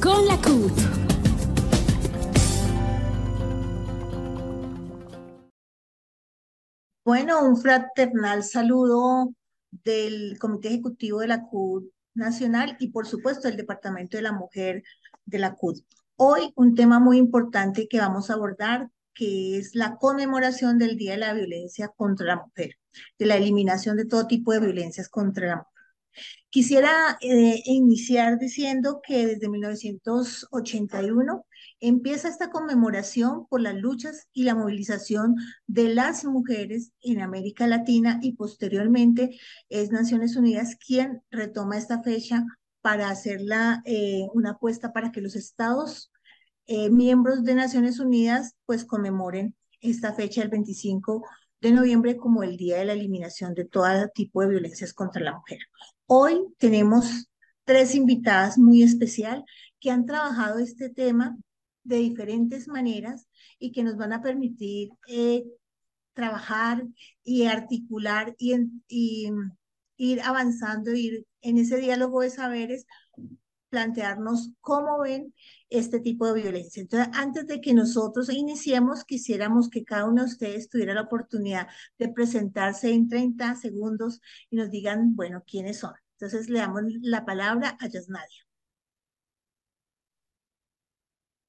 con la CUT. Bueno, un fraternal saludo del Comité Ejecutivo de la CUT Nacional y por supuesto el Departamento de la Mujer de la CUT. Hoy un tema muy importante que vamos a abordar que es la conmemoración del Día de la Violencia contra la Mujer, de la eliminación de todo tipo de violencias contra la mujer. Quisiera eh, iniciar diciendo que desde 1981 empieza esta conmemoración por las luchas y la movilización de las mujeres en América Latina y posteriormente es Naciones Unidas quien retoma esta fecha para hacerla eh, una apuesta para que los estados eh, miembros de Naciones Unidas pues conmemoren esta fecha el 25 de noviembre como el Día de la Eliminación de todo tipo de violencias contra la mujer. Hoy tenemos tres invitadas muy especial que han trabajado este tema de diferentes maneras y que nos van a permitir eh, trabajar y articular y, y ir avanzando, ir en ese diálogo de saberes, plantearnos cómo ven este tipo de violencia. Entonces, antes de que nosotros iniciemos, quisiéramos que cada uno de ustedes tuviera la oportunidad de presentarse en 30 segundos y nos digan, bueno, quiénes son. Entonces, le damos la palabra a Yasnadia.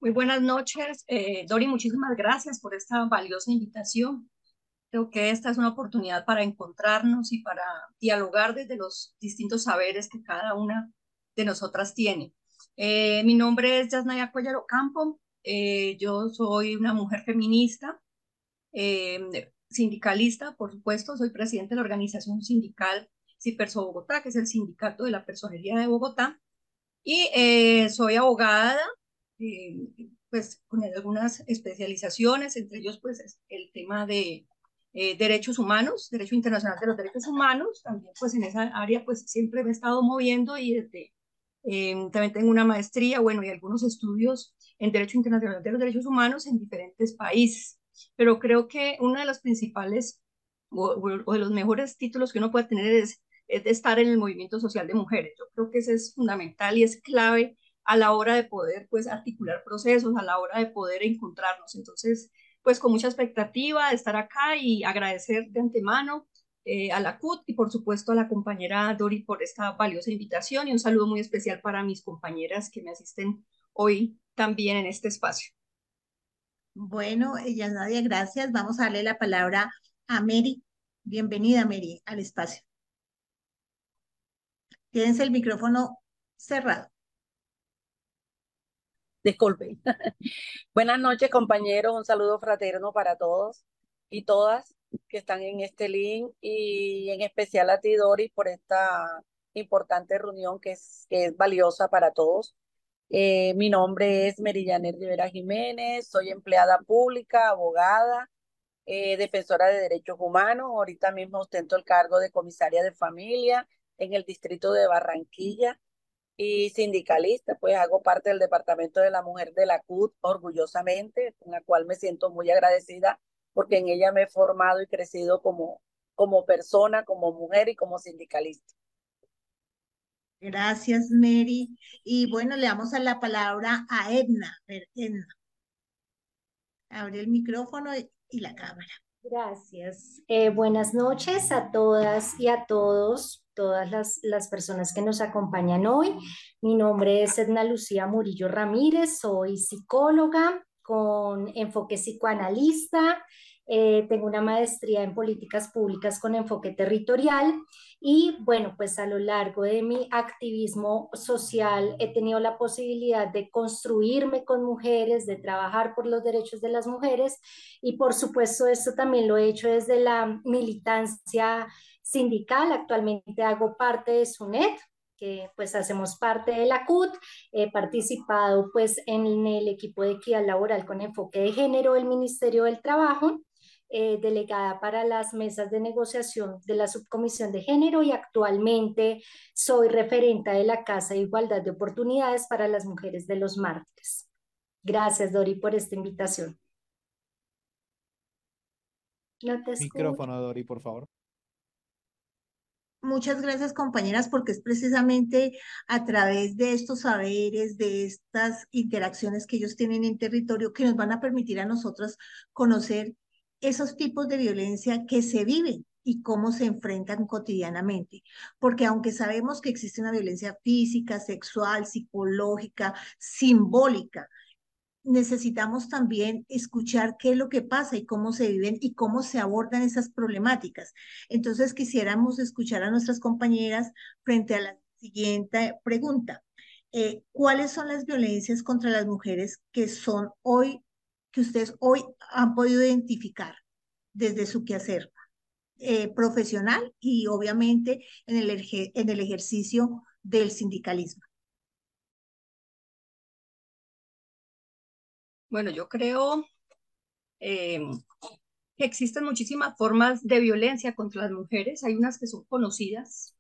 Muy buenas noches. Eh, Dori, muchísimas gracias por esta valiosa invitación. Creo que esta es una oportunidad para encontrarnos y para dialogar desde los distintos saberes que cada una de nosotras tiene. Eh, mi nombre es Yasnaya Cuellar Ocampo. Eh, yo soy una mujer feminista, eh, sindicalista, por supuesto. Soy presidente de la organización sindical Ciperso Bogotá, que es el sindicato de la personería de Bogotá. Y soy abogada, pues con algunas especializaciones, entre ellos pues el tema de derechos humanos, derecho internacional de los derechos humanos, también pues en esa área pues siempre me he estado moviendo y desde eh, también tengo una maestría, bueno, y algunos estudios en Derecho Internacional de los Derechos Humanos en diferentes países. Pero creo que uno de los principales o, de los mejores títulos que uno puede tener es, estar en el movimiento social de mujeres. Yo creo que eso es fundamental y es clave a la hora de poder pues articular procesos, a la hora de poder encontrarnos. Entonces, pues con mucha expectativa de estar acá y agradecer de antemano eh, a la CUT y por supuesto a la compañera Dori por esta valiosa invitación y un saludo muy especial para mis compañeras que me asisten hoy también en este espacio. Bueno, ella Nadia, gracias. Vamos a darle la palabra a Mary. Bienvenida, Mary, al espacio. Tienes el micrófono cerrado. Disculpe. Buenas noches, compañeros. Un saludo fraterno para todos y todas que están en este link y en especial a ti, Doris, por esta importante reunión que es, que es valiosa para todos. Eh, mi nombre es Merillaner Rivera Jiménez, soy empleada pública, abogada, eh, defensora de derechos humanos. Ahorita mismo ostento el cargo de comisaria de familia en el distrito de Barranquilla y sindicalista, pues hago parte del Departamento de la Mujer de la CUT orgullosamente, con la cual me siento muy agradecida porque en ella me he formado y crecido como, como persona, como mujer y como sindicalista. Gracias, Mary. Y bueno, le damos a la palabra a Edna. Edna. Abre el micrófono y la cámara. Gracias. Eh, buenas noches a todas y a todos, todas las, las personas que nos acompañan hoy. Mi nombre es Edna Lucía Murillo Ramírez, soy psicóloga con enfoque psicoanalista eh, tengo una maestría en políticas públicas con enfoque territorial y bueno, pues a lo largo de mi activismo social he tenido la posibilidad de construirme con mujeres, de trabajar por los derechos de las mujeres y por supuesto esto también lo he hecho desde la militancia sindical. Actualmente hago parte de SUNET, que pues hacemos parte de la CUT, he participado pues en el equipo de equidad laboral con enfoque de género del Ministerio del Trabajo eh, delegada para las mesas de negociación de la Subcomisión de Género y actualmente soy referente de la Casa de Igualdad de Oportunidades para las Mujeres de los Mártires. Gracias, Dori, por esta invitación. Micrófono, Dori, por favor. Muchas gracias, compañeras, porque es precisamente a través de estos saberes, de estas interacciones que ellos tienen en territorio, que nos van a permitir a nosotros conocer esos tipos de violencia que se viven y cómo se enfrentan cotidianamente. Porque aunque sabemos que existe una violencia física, sexual, psicológica, simbólica, necesitamos también escuchar qué es lo que pasa y cómo se viven y cómo se abordan esas problemáticas. Entonces, quisiéramos escuchar a nuestras compañeras frente a la siguiente pregunta. Eh, ¿Cuáles son las violencias contra las mujeres que son hoy, que ustedes hoy han podido identificar desde su quehacer eh, profesional y obviamente en el, en el ejercicio del sindicalismo? Bueno, yo creo em, que existen muchísimas formas de violencia contra las mujeres. Hay unas que son conocidas,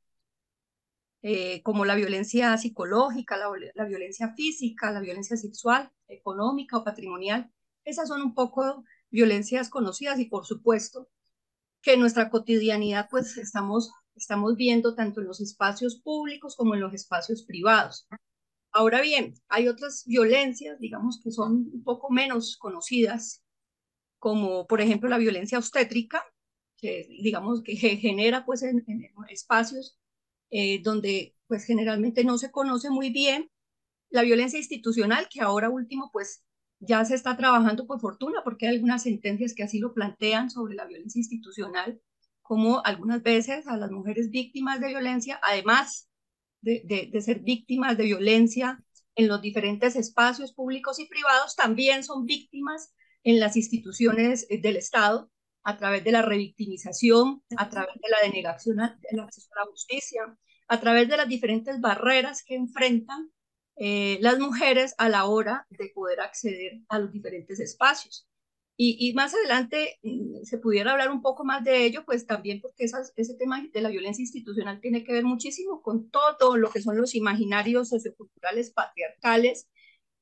eh, como la violencia psicológica, la, la, violencia física, la violencia sexual, económica o patrimonial. Esas son un poco violencias conocidas y por supuesto que en nuestra cotidianidad pues estamos, estamos viendo tanto en los espacios públicos como en los espacios privados. Ahora bien, hay otras violencias, digamos, que son un poco menos conocidas, como por ejemplo la violencia obstétrica, que digamos que genera pues en, espacios eh, donde pues generalmente no se conoce muy bien, la violencia institucional, que ahora último pues ya se está trabajando por fortuna, porque hay algunas sentencias que así lo plantean sobre la violencia institucional, como algunas veces a las mujeres víctimas de violencia, además de, ser víctimas de violencia en los diferentes espacios públicos y privados, también son víctimas en las instituciones eh, del Estado a través de la revictimización, a través de la denegación del acceso a la justicia, a través de las diferentes barreras que enfrentan eh, las mujeres a la hora de poder acceder a los diferentes espacios. Y, más adelante mm, se pudiera hablar un poco más de ello, pues también porque ese tema de la violencia institucional tiene que ver muchísimo con todo lo que son los imaginarios socioculturales patriarcales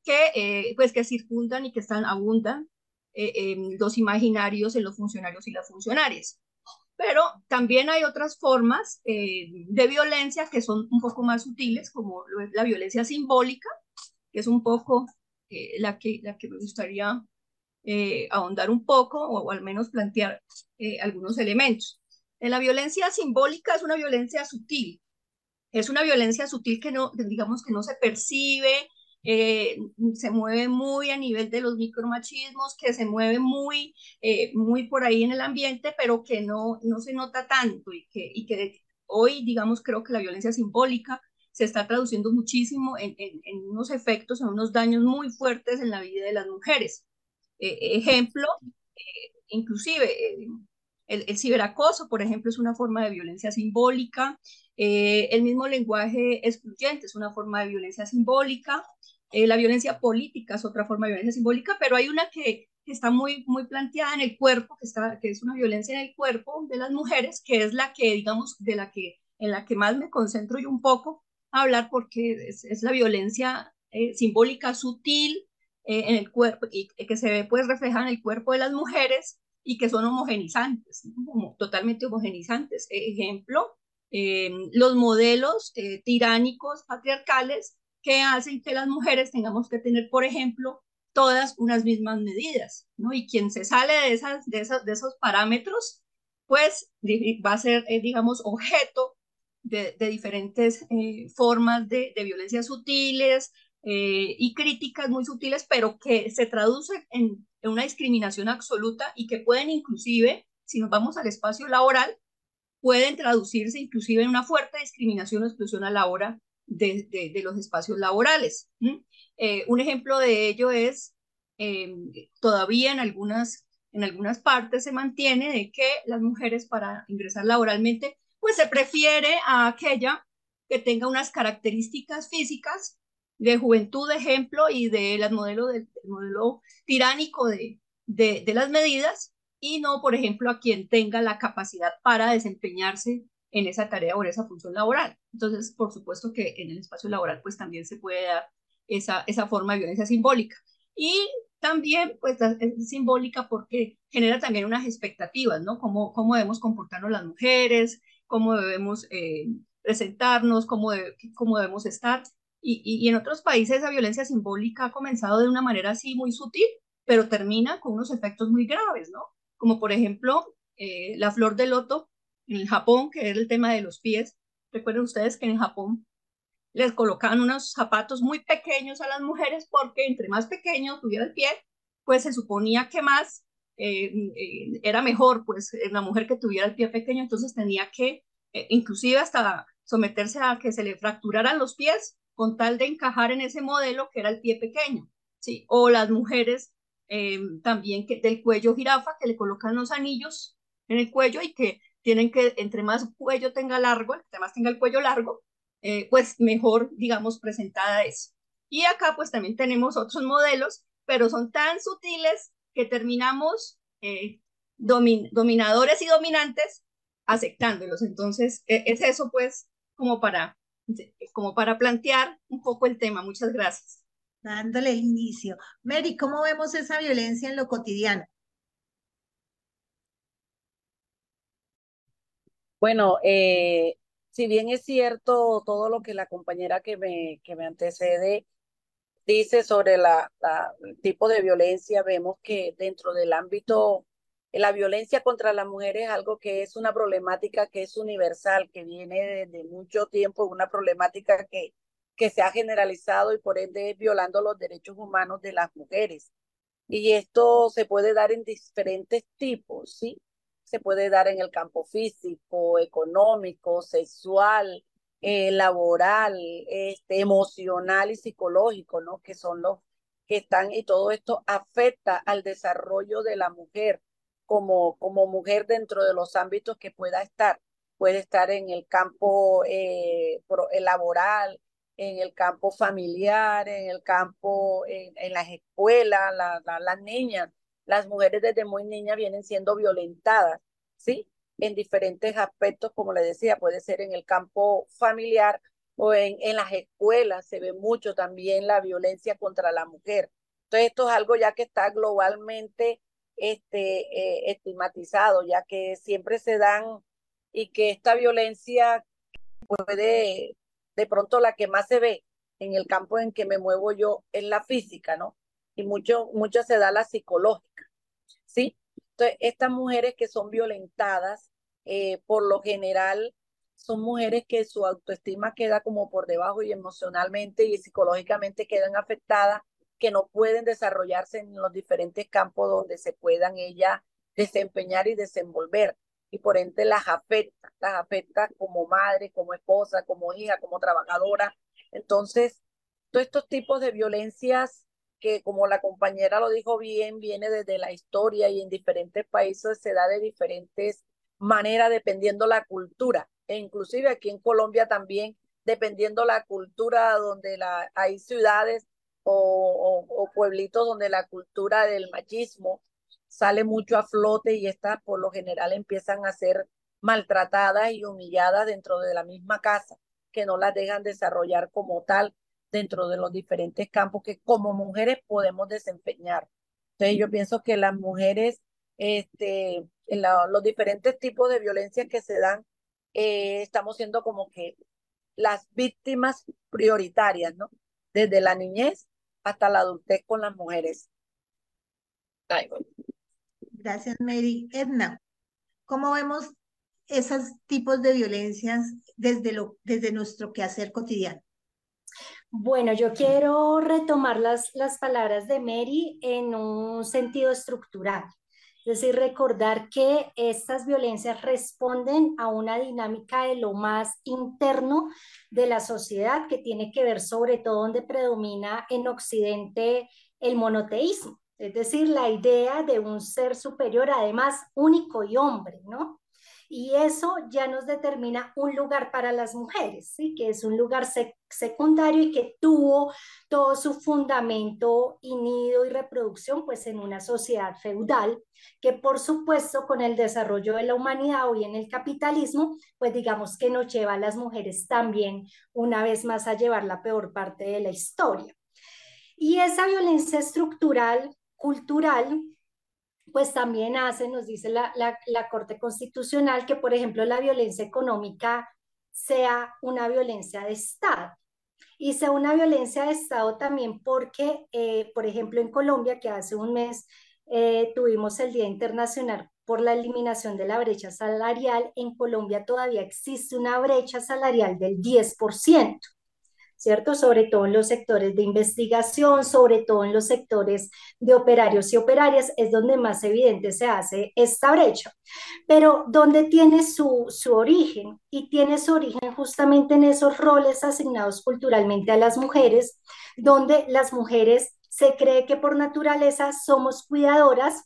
que, eh, pues, que circundan y que están, abundan eh, los imaginarios en los funcionarios y las funcionarias. Pero también hay otras formas eh, de violencia que son un poco más sutiles, como la violencia simbólica, que es un poco la, que, la que me gustaría eh, ahondar un poco o, al menos plantear eh, algunos elementos. En la violencia simbólica es una violencia sutil, es una violencia sutil que no, digamos que no se percibe, eh, se mueve muy a nivel de los micromachismos, que se mueve muy, muy por ahí en el ambiente, pero que no, no se nota tanto y que, y que hoy, digamos, creo que la violencia simbólica se está traduciendo muchísimo en, en, en unos efectos, en unos daños muy fuertes en la vida de las mujeres. Eh, ejemplo, eh, inclusive eh, el, ciberacoso, por ejemplo, es una forma de violencia simbólica, el mismo lenguaje excluyente es una forma de violencia simbólica, la violencia política es otra forma de violencia simbólica, pero hay una que, está muy, muy planteada en el cuerpo, que, está, que es una violencia en el cuerpo de las mujeres, que es la que, digamos, de la que, en la que más me concentro yo un poco a hablar, porque es la violencia simbólica sutil, eh, en el cuerpo y que se ve pues reflejada en el cuerpo de las mujeres y que son homogenizantes, como totalmente homogenizantes. E, ejemplo, eh, los modelos eh, tiránicos patriarcales que hacen que las mujeres tengamos que tener, por ejemplo, todas unas mismas medidas, ¿no? Y quien se sale de, esas, de, esas, de esos parámetros, pues va a ser, digamos, objeto de, de diferentes formas de, de violencias sutiles, eh, y críticas muy sutiles, pero que se traducen en, una discriminación absoluta y que pueden inclusive, si nos vamos al espacio laboral, pueden traducirse inclusive en una fuerte discriminación o exclusión a la hora de, de, los espacios laborales. Eh, un ejemplo de ello es, em, todavía en algunas, en algunas partes se mantiene de que las mujeres para ingresar laboralmente, pues se prefiere a aquella que tenga unas características físicas de juventud, de ejemplo, y del modelo, del, modelo tiránico de, de, de, las medidas, y no, por ejemplo, a quien tenga la capacidad para desempeñarse en esa tarea o en esa función laboral. Entonces, por supuesto que en el espacio laboral, pues también se puede dar esa, esa forma de violencia simbólica. Y también, pues, es simbólica porque genera también unas expectativas, ¿no? Cómo, cómo debemos comportarnos las mujeres, cómo debemos eh, presentarnos, cómo, cómo debemos estar. Y, y, en otros países la violencia simbólica ha comenzado de una manera así muy sutil, pero termina con unos efectos muy graves, ¿no? Como por ejemplo eh, la flor de loto en Japón, que es el tema de los pies. Recuerden ustedes que en Japón les colocaban unos zapatos muy pequeños a las mujeres porque entre más pequeño tuviera el pie, pues se suponía que más eh, eh, era mejor, pues la mujer que tuviera el pie pequeño, entonces tenía que inclusive hasta someterse a que se le fracturaran los pies con tal de encajar en ese modelo que era el pie pequeño, ¿sí? O las mujeres también que, del cuello jirafa, que le colocan los anillos en el cuello y que tienen que, entre más cuello tenga largo, entre más tenga el cuello largo, eh, pues mejor, digamos, presentada es. Y acá pues también tenemos otros modelos, pero son tan sutiles que terminamos eh, dominadores y dominantes aceptándolos. Entonces, e, es eso pues como para, como para plantear un poco el tema. Muchas gracias. Dándole el inicio. Mary, ¿cómo vemos esa violencia en lo cotidiano? Bueno, eh, si bien es cierto todo lo que la compañera que me, que me antecede dice sobre la, el tipo de violencia, vemos que dentro del ámbito, la violencia contra las mujeres es algo que es una problemática que es universal, que viene desde mucho tiempo, una problemática que, que se ha generalizado y por ende violando los derechos humanos de las mujeres. Y esto se puede dar en diferentes tipos, ¿sí? se puede dar en el campo físico, económico, sexual, eh, laboral, este, emocional y psicológico, ¿no? Que son los que están y todo esto afecta al desarrollo de la mujer como, como mujer dentro de los ámbitos que pueda estar. Puede estar en el campo eh, laboral, en el campo familiar, en el campo, en, las escuelas, las niñas las mujeres desde muy niñas vienen siendo violentadas, ¿sí? En diferentes aspectos, como le decía, puede ser en el campo familiar o en, en las escuelas, se ve mucho también la violencia contra la mujer. Entonces, esto es algo ya que está globalmente este, eh, estigmatizado, ya que siempre se dan y que esta violencia puede, de pronto la que más se ve en el campo en que me muevo yo es la física, ¿no? y mucho, se da la psicológica, ¿sí? Entonces, estas mujeres que son violentadas, eh, por lo general, son mujeres que su autoestima queda como por debajo y emocionalmente y psicológicamente quedan afectadas, que no pueden desarrollarse en los diferentes campos donde se puedan ellas desempeñar y desenvolver. Y por ende las afecta, las afecta como madre, como esposa, como hija, como trabajadora. Entonces, todos estos tipos de violencias que como la compañera lo dijo bien, viene desde la historia y en diferentes países se da de diferentes maneras dependiendo la cultura. E inclusive aquí en Colombia también, dependiendo la cultura donde la, hay ciudades o, o, pueblitos donde la cultura del machismo sale mucho a flote y estas por lo general empiezan a ser maltratadas y humilladas dentro de la misma casa, que no las dejan desarrollar como tal dentro de los diferentes campos que como mujeres podemos desempeñar. Entonces yo pienso que las mujeres, este, los diferentes tipos de violencia que se dan, eh, estamos siendo como que las víctimas prioritarias, ¿no? Desde la niñez hasta la adultez con las mujeres. Gracias, Mary. Edna, ¿cómo vemos esos tipos de violencias desde, lo, desde nuestro quehacer cotidiano? Bueno, yo quiero retomar las, las palabras de Mary en un sentido estructural. Es decir, recordar que estas violencias responden a una dinámica de lo más interno de la sociedad que tiene que ver sobre todo donde predomina en Occidente el monoteísmo, es decir, la idea de un ser superior, además único y hombre, ¿no? Y eso ya nos determina un lugar para las mujeres, ¿sí? que es un lugar secundario y que tuvo todo su fundamento y nido y reproducción pues en una sociedad feudal que por supuesto con el desarrollo de la humanidad hoy en el capitalismo pues digamos que nos lleva a las mujeres también una vez más a llevar la peor parte de la historia. Y esa violencia estructural, cultural, pues también hace, nos dice la, la, Corte Constitucional, que por ejemplo la violencia económica sea una violencia de Estado. Y sea una violencia de Estado también porque, eh, por ejemplo, en Colombia, que hace un mes eh, tuvimos el Día Internacional por la eliminación de la brecha salarial, en Colombia todavía existe una brecha salarial del 10%. ¿Cierto? Sobre todo en los sectores de investigación, sobre todo en los sectores de operarios y operarias, es donde más evidente se hace esta brecha. Pero donde tiene su, su origen y tiene su origen justamente en esos roles asignados culturalmente a las mujeres, donde las mujeres se cree que por naturaleza somos cuidadoras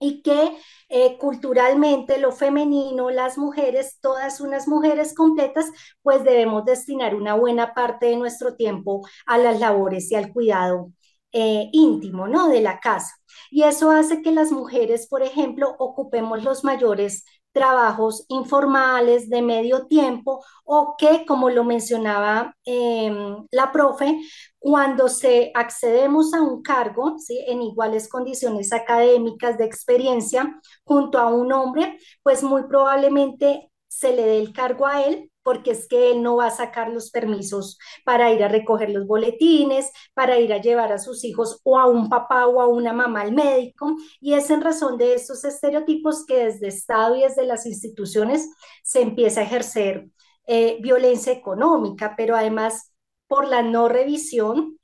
y que eh, culturalmente lo femenino, las mujeres, todas unas mujeres completas, pues debemos destinar una buena parte de nuestro tiempo a las labores y al cuidado eh, íntimo, ¿no? De la casa. Y eso hace que las mujeres, por ejemplo, ocupemos los mayores trabajos informales de medio tiempo o que, como lo mencionaba em, la profe, cuando se accedemos a un cargo ¿sí? en iguales condiciones académicas de experiencia junto a un hombre, pues muy probablemente se le dé el cargo a él porque es que él no va a sacar los permisos para ir a recoger los boletines, para ir a llevar a sus hijos o a un papá o a una mamá al médico. Y es en razón de estos estereotipos que desde Estado y desde las instituciones se empieza a ejercer eh, violencia económica, pero además por la no revisión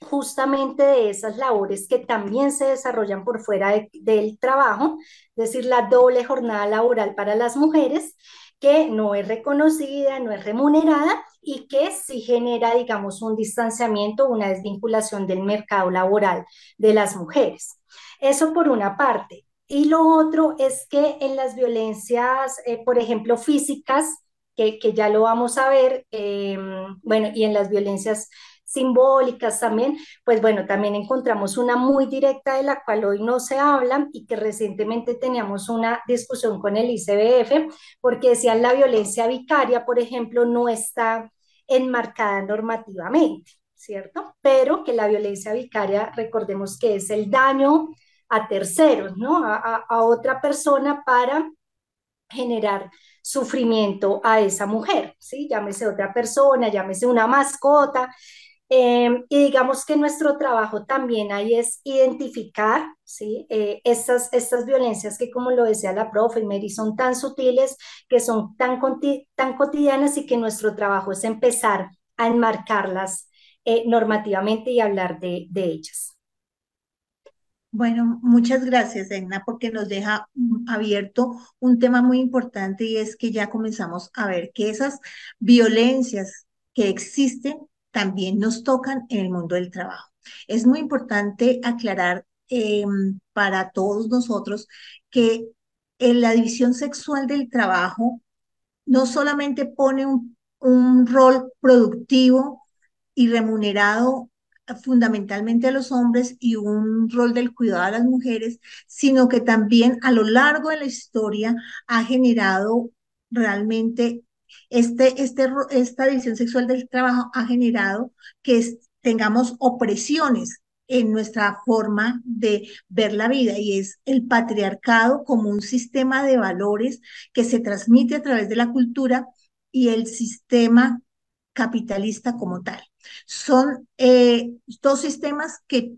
justamente de esas labores que también se desarrollan por fuera del trabajo, es decir, la doble jornada laboral para las mujeres que no es reconocida, no es remunerada y que sí genera, digamos, un distanciamiento, una desvinculación del mercado laboral de las mujeres. Eso por una parte. Y lo otro es que en las violencias, eh, por ejemplo, físicas, que, ya lo vamos a ver, eh, bueno, y en las violencias simbólicas también, pues bueno, también encontramos una muy directa de la cual hoy no se habla y que recientemente teníamos una discusión con el ICBF, porque decían la violencia vicaria, por ejemplo, no está enmarcada normativamente, ¿cierto? Pero que la violencia vicaria, recordemos que es el daño a terceros, ¿no? A, otra persona para generar sufrimiento a esa mujer, ¿sí? Llámese otra persona, llámese una mascota, Em, y digamos que nuestro trabajo también ahí es identificar ¿sí? Eh, estas, estas violencias que, como lo decía la profe Mary, son tan sutiles, que son tan, tan cotidianas y que nuestro trabajo es empezar a enmarcarlas eh, normativamente y hablar de, de ellas. Bueno, muchas gracias, Egna, porque nos deja abierto un tema muy importante y es que ya comenzamos a ver que esas violencias que existen también nos tocan en el mundo del trabajo. Es muy importante aclarar em, para todos nosotros que en la división sexual del trabajo no solamente pone un, un rol productivo y remunerado fundamentalmente a los hombres y un rol del cuidado a las mujeres, sino que también a lo largo de la historia ha generado realmente este, este, esta división sexual del trabajo ha generado que tengamos opresiones en nuestra forma de ver la vida y es el patriarcado como un sistema de valores que se transmite a través de la cultura y el sistema capitalista como tal. Son eh, dos sistemas que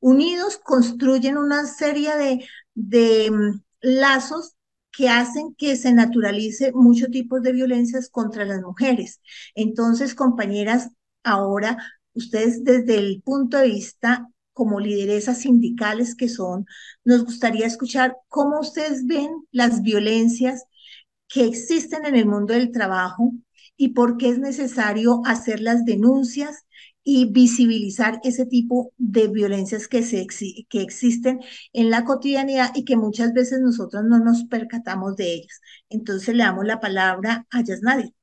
unidos construyen una serie de, de mm, lazos que hacen que se naturalice muchos tipos de violencias contra las mujeres. Entonces, compañeras, ahora ustedes desde el punto de vista como lideresas sindicales que son, nos gustaría escuchar cómo ustedes ven las violencias que existen en el mundo del trabajo y por qué es necesario hacer las denuncias y visibilizar ese tipo de violencias que, se, que existen en la cotidianidad y que muchas veces nosotros no nos percatamos de ellas. Entonces le damos la palabra a Yasnadi.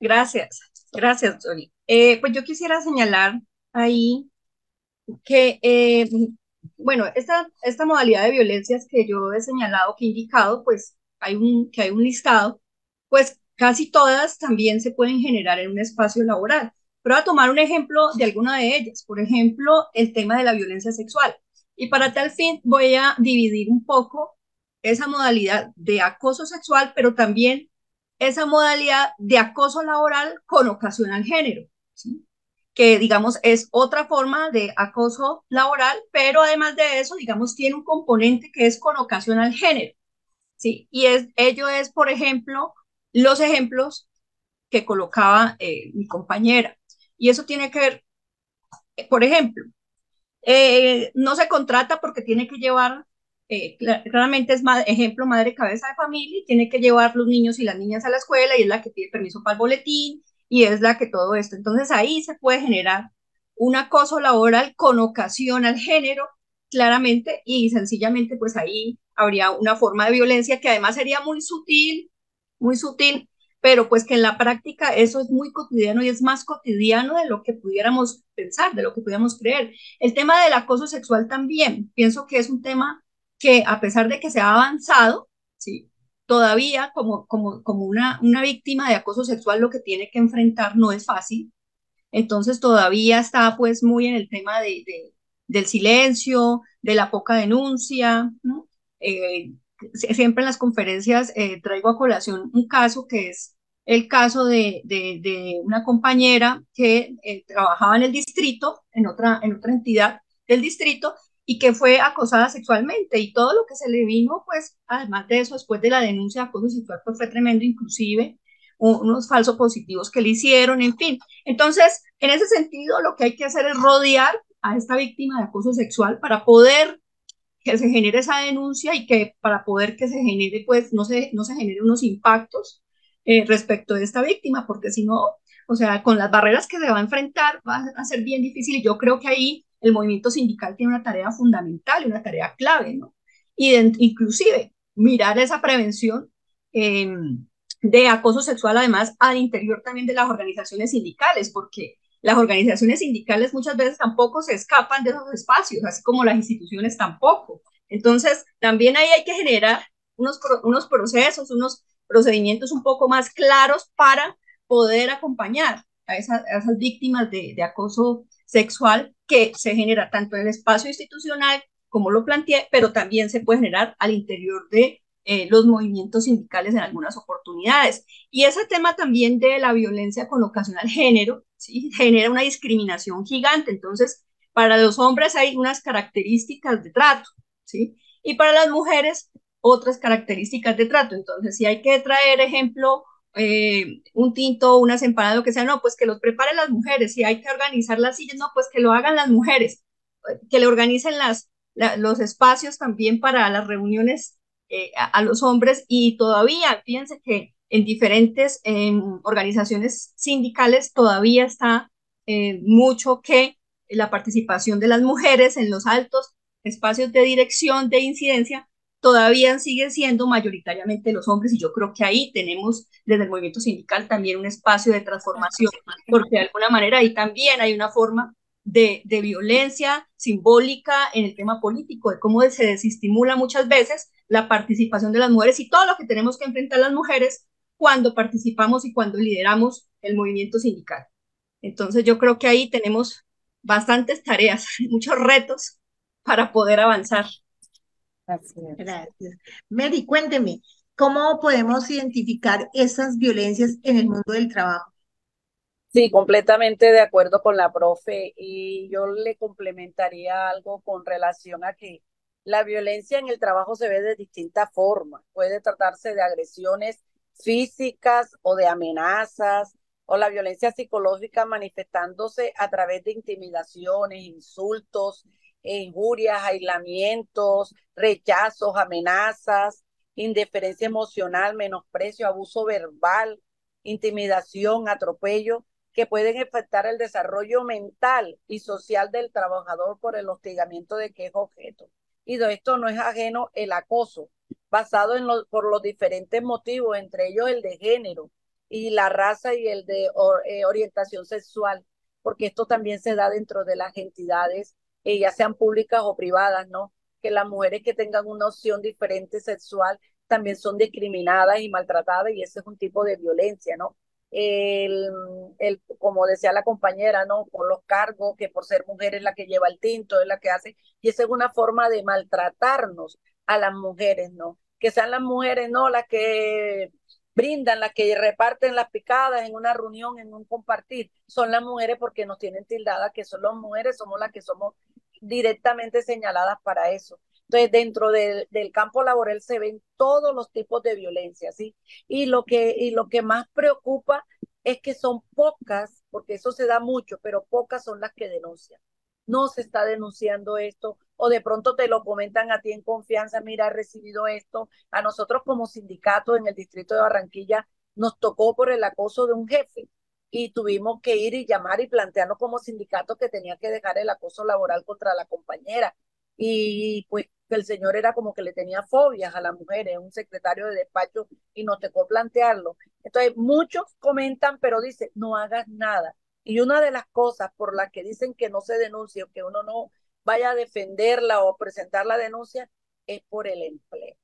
Gracias, gracias, Jolie. Eh, pues yo quisiera señalar ahí que, eh, bueno, esta, esta modalidad de violencias que yo he señalado, que he indicado, pues hay un, que hay un listado, pues casi todas también se pueden generar en un espacio laboral. Pero voy a tomar un ejemplo de alguna de ellas. Por ejemplo, el tema de la violencia sexual. Y para tal fin voy a dividir un poco esa modalidad de acoso sexual, pero también esa modalidad de acoso laboral con ocasión al género, que digamos es otra forma de acoso laboral, pero además de eso, digamos, tiene un componente que es con ocasión al género. ¿sí? Y es, ello es, por ejemplo, los ejemplos que colocaba eh, mi compañera. Y eso tiene que ver, eh, por ejemplo, eh, no se contrata porque tiene que llevar, claramente es ejemplo madre cabeza de familia, y tiene que llevar los niños y las niñas a la escuela y es la que pide permiso para el boletín y es la que todo esto. Entonces ahí se puede generar un acoso laboral con ocasión al género, claramente, y sencillamente pues ahí habría una forma de violencia que además sería muy sutil, muy sutil, pero pues que en la práctica eso es muy cotidiano y es más cotidiano de lo que pudiéramos pensar, de lo que pudiéramos creer. El tema del acoso sexual también, pienso que es un tema que a pesar de que se ha avanzado, ¿sí? todavía como, como, como una, una víctima de acoso sexual lo que tiene que enfrentar no es fácil. Entonces todavía está pues muy en el tema de, del silencio, de la poca denuncia, ¿no? Eh, siempre en las conferencias eh, traigo a colación un caso que es el caso de, de, una compañera que eh, trabajaba en el distrito, en otra, en otra entidad del distrito, y que fue acosada sexualmente y todo lo que se le vino, pues, además de eso, después de la denuncia de acoso sexual, pues fue tremendo, inclusive unos falsos positivos que le hicieron, en fin. Entonces, en ese sentido, lo que hay que hacer es rodear a esta víctima de acoso sexual para poder que se genere esa denuncia y que para poder que se genere, pues no se, no se genere unos impactos eh, respecto de esta víctima, porque si no, o sea, con las barreras que se va a enfrentar va a ser bien difícil yo creo que ahí el movimiento sindical tiene una tarea fundamental y una tarea clave, ¿no? Y inclusive mirar esa prevención em, de acoso sexual, además, al interior también de las organizaciones sindicales, porque las organizaciones sindicales muchas veces tampoco se escapan de esos espacios, así como las instituciones tampoco. Entonces, también ahí hay que generar unos, unos procesos, unos procedimientos un poco más claros para poder acompañar a, esas, víctimas de, acoso sexual que se genera tanto en el espacio institucional, como lo planteé, pero también se puede generar al interior de eh, los movimientos sindicales en algunas oportunidades. Y ese tema también de la violencia con ocasión al género, genera una discriminación gigante. Entonces, para los hombres hay unas características de trato, ¿sí? Y para las mujeres, otras características de trato. Entonces, si hay que traer, ejemplo, eh, un tinto, unas empanadas, lo que sea, no, pues que los preparen las mujeres. Si hay que organizar las sillas, no, pues que lo hagan las mujeres. Que le organicen las, los espacios también para las reuniones eh, a, los hombres y todavía, fíjense que en diferentes organizaciones sindicales todavía está eh, mucho que la participación de las mujeres en los altos espacios de dirección de incidencia todavía siguen siendo mayoritariamente los hombres. Y yo creo que ahí tenemos desde el movimiento sindical también un espacio de transformación, porque de alguna manera ahí también hay una forma de, de, violencia simbólica en el tema político, de cómo se desestimula muchas veces la participación de las mujeres y todo lo que tenemos que enfrentar las mujeres cuando participamos y cuando lideramos el movimiento sindical. Entonces yo creo que ahí tenemos bastantes tareas, muchos retos para poder avanzar. Gracias. Mary, cuénteme, ¿cómo podemos identificar esas violencias en el mundo del trabajo? Sí, completamente de acuerdo con la profe y yo le complementaría algo con relación a que la violencia en el trabajo se ve de distintas formas. Puede tratarse de agresiones físicas o de amenazas o la violencia psicológica manifestándose a través de intimidaciones, insultos, injurias, aislamientos, rechazos, amenazas, indiferencia emocional, menosprecio, abuso verbal, intimidación, atropello, que pueden afectar el desarrollo mental y social del trabajador por el hostigamiento de que es objeto. Y de esto no es ajeno el acoso, basado en por los diferentes motivos, entre ellos el de género y la raza y el de eh, orientación sexual, porque esto también se da dentro de las entidades, eh, ya sean públicas o privadas, ¿no? Que las mujeres que tengan una opción diferente sexual también son discriminadas y maltratadas y ese es un tipo de violencia, ¿no? El, el, como decía la compañera, ¿no? Por los cargos, que por ser mujer es la que lleva el tinto, es la que hace, y esa es una forma de maltratarnos a las mujeres, ¿no? Que sean las mujeres, ¿no? Las que brindan, las que reparten las picadas en una reunión, en un compartir, son las mujeres porque nos tienen tildadas que son las mujeres, somos las que somos directamente señaladas para eso. Entonces, dentro del campo laboral se ven todos los tipos de violencia, ¿sí? Y lo que, y lo que más preocupa es que son pocas, porque eso se da mucho, pero pocas son las que denuncian. No se está denunciando esto, o de pronto te lo comentan a ti en confianza, mira, he recibido esto. A nosotros como sindicato en el distrito de Barranquilla nos tocó por el acoso de un jefe y tuvimos que ir y llamar y plantearnos como sindicato que tenía que dejar el acoso laboral contra la compañera. Y pues el señor era como que le tenía fobias a las mujeres, un secretario de despacho, y nos tocó plantearlo. Entonces, muchos comentan, pero dicen, no hagas nada. Y una de las cosas por las que dicen que no se denuncie o que uno no vaya a defenderla o presentar la denuncia es por el empleo.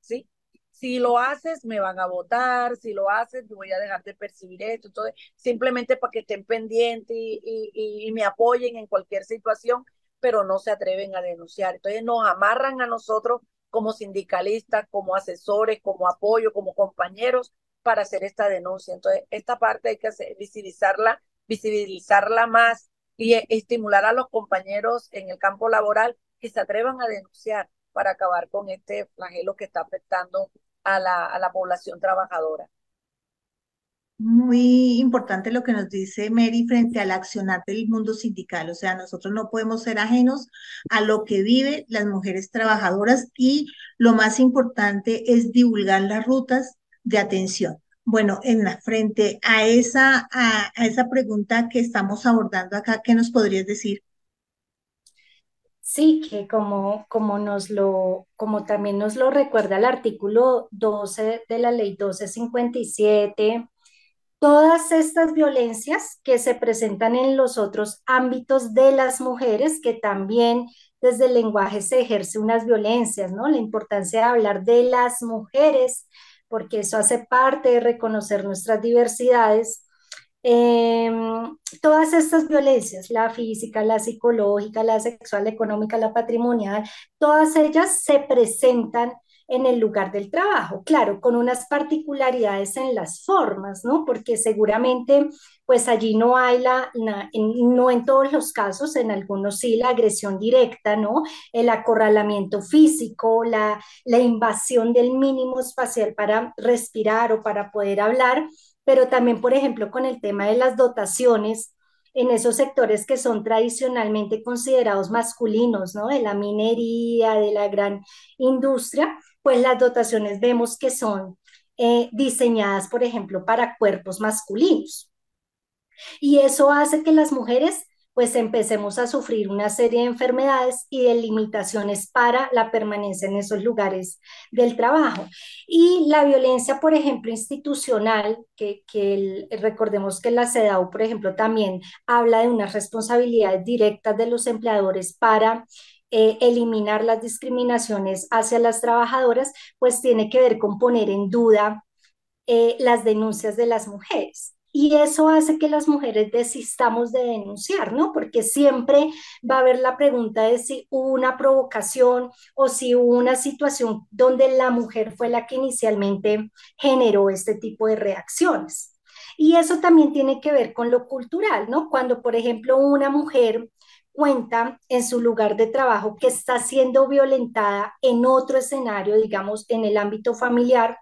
¿Sí? Si lo haces, me van a votar, si lo haces, yo voy a dejar de percibir esto. Entonces, simplemente para que estén pendientes y me apoyen en cualquier situación, pero no se atreven a denunciar. Entonces, nos amarran a nosotros como sindicalistas, como asesores, como apoyo, como compañeros para hacer esta denuncia. Entonces, esta parte hay que hacer, visibilizarla, visibilizarla más y estimular a los compañeros en el campo laboral que se atrevan a denunciar para acabar con este flagelo que está afectando a la, a la población trabajadora. Muy importante lo que nos dice Mary frente al accionar del mundo sindical. O sea, nosotros no podemos ser ajenos a lo que viven las mujeres trabajadoras y lo más importante es divulgar las rutas de atención. Bueno, en la frente a esa, a, esa pregunta que estamos abordando acá, ¿qué nos podrías decir? Sí, que como, como, nos lo, como también nos lo recuerda el artículo 12 de la ley 1257, todas estas violencias que se presentan en los otros ámbitos de las mujeres, que también desde el lenguaje se ejerce unas violencias, ¿no? La importancia de hablar de las mujeres porque eso hace parte de reconocer nuestras diversidades. Em, todas estas violencias, la física, la psicológica, la sexual, la económica, la patrimonial, todas ellas se presentan en el lugar del trabajo, claro, con unas particularidades en las formas, ¿no? Porque seguramente, pues allí no hay la, no en todos los casos, en algunos sí, la agresión directa, ¿no? El acorralamiento físico, la, la invasión del mínimo espacial para respirar o para poder hablar, pero también, por ejemplo, con el tema de las dotaciones, en esos sectores que son tradicionalmente considerados masculinos, ¿no? De la minería, de la gran industria, pues las dotaciones vemos que son eh, diseñadas, por ejemplo, para cuerpos masculinos. Y eso hace que las mujeres pues empecemos a sufrir una serie de enfermedades y de limitaciones para la permanencia en esos lugares del trabajo. Y la violencia, por ejemplo, institucional, que, recordemos que la CEDAW, por ejemplo, también habla de unas responsabilidades directas de los empleadores para eh, eliminar las discriminaciones hacia las trabajadoras, pues tiene que ver con poner en duda eh, las denuncias de las mujeres. Y eso hace que las mujeres desistamos de denunciar, ¿no? Porque siempre va a haber la pregunta de si hubo una provocación o si hubo una situación donde la mujer fue la que inicialmente generó este tipo de reacciones. Y eso también tiene que ver con lo cultural, ¿no? Cuando, por ejemplo, una mujer cuenta en su lugar de trabajo que está siendo violentada en otro escenario, digamos, en el ámbito familiar,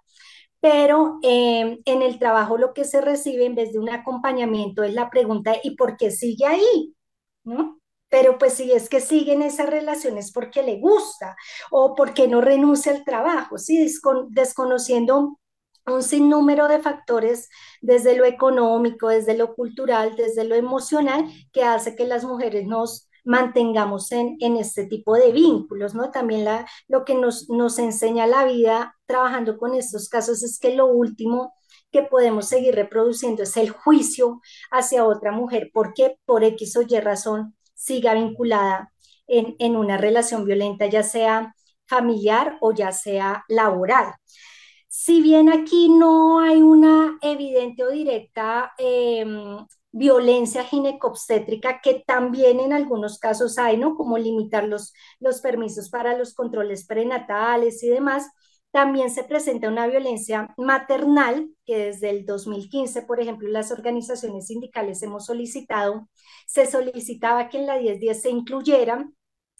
pero eh, en el trabajo lo que se recibe en vez de un acompañamiento es la pregunta, ¿y por qué sigue ahí? ¿No? Pero pues si es que sigue en esas relaciones porque le gusta o porque no renuncia al trabajo, ¿sí? desconociendo un sinnúmero de factores desde lo económico, desde lo cultural, desde lo emocional, que hace que las mujeres nos mantengamos en, este tipo de vínculos, ¿no? También la, lo que nos, nos enseña la vida trabajando con estos casos es que lo último que podemos seguir reproduciendo es el juicio hacia otra mujer porque por X o Y razón siga vinculada en, en una relación violenta, ya sea familiar o ya sea laboral. Si bien aquí no hay una evidente o directa em, violencia ginecobstétrica, que también en algunos casos hay, ¿no? Como limitar los, los permisos para los controles prenatales y demás, también se presenta una violencia maternal, que desde el 2015, por ejemplo, las organizaciones sindicales hemos solicitado, se solicitaba que en la 1010 se incluyeran,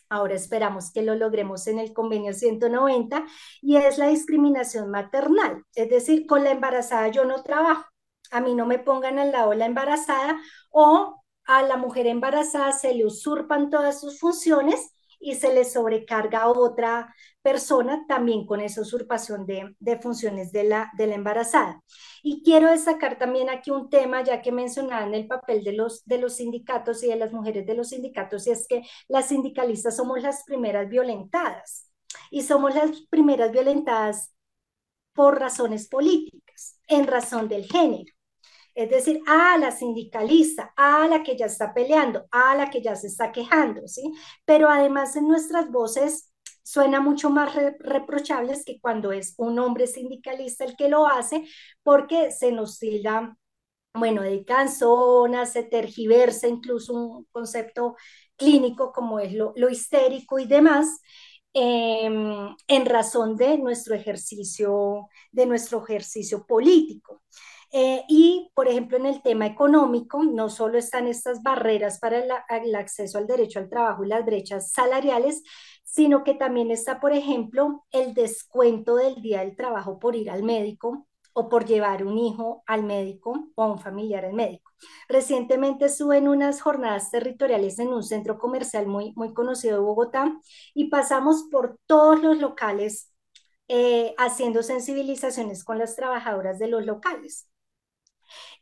ahora esperamos que lo logremos en el convenio 190, y es la discriminación maternal, es decir, con la embarazada yo no trabajo, a mí no me pongan al lado la embarazada o a la mujer embarazada se le usurpan todas sus funciones y se le sobrecarga a otra persona también con esa usurpación de, funciones de la, embarazada. Y quiero destacar también aquí un tema, ya que mencionaban el papel de los, de los sindicatos y de las mujeres de los sindicatos, y es que las sindicalistas somos las primeras violentadas. Y somos las primeras violentadas por razones políticas, en razón del género. Es decir, a la sindicalista, a la que ya está peleando, a la que ya se está quejando, ¿sí? Pero además en nuestras voces suena mucho más reprochables que cuando es un hombre sindicalista el que lo hace, porque se nos tilda, bueno, de cansona, se tergiversa incluso un concepto clínico como es lo, histérico y demás. Em, en razón de nuestro ejercicio, de nuestro ejercicio político. Eh, y, por ejemplo, en el tema económico, no solo están estas barreras para el, acceso al derecho al trabajo y las brechas salariales, sino que también está, por ejemplo, el descuento del día del trabajo por ir al médico o por llevar un hijo al médico o un familiar al médico. Recientemente estuve en unas jornadas territoriales en un centro comercial muy, muy conocido de Bogotá y pasamos por todos los locales eh, haciendo sensibilizaciones con las trabajadoras de los locales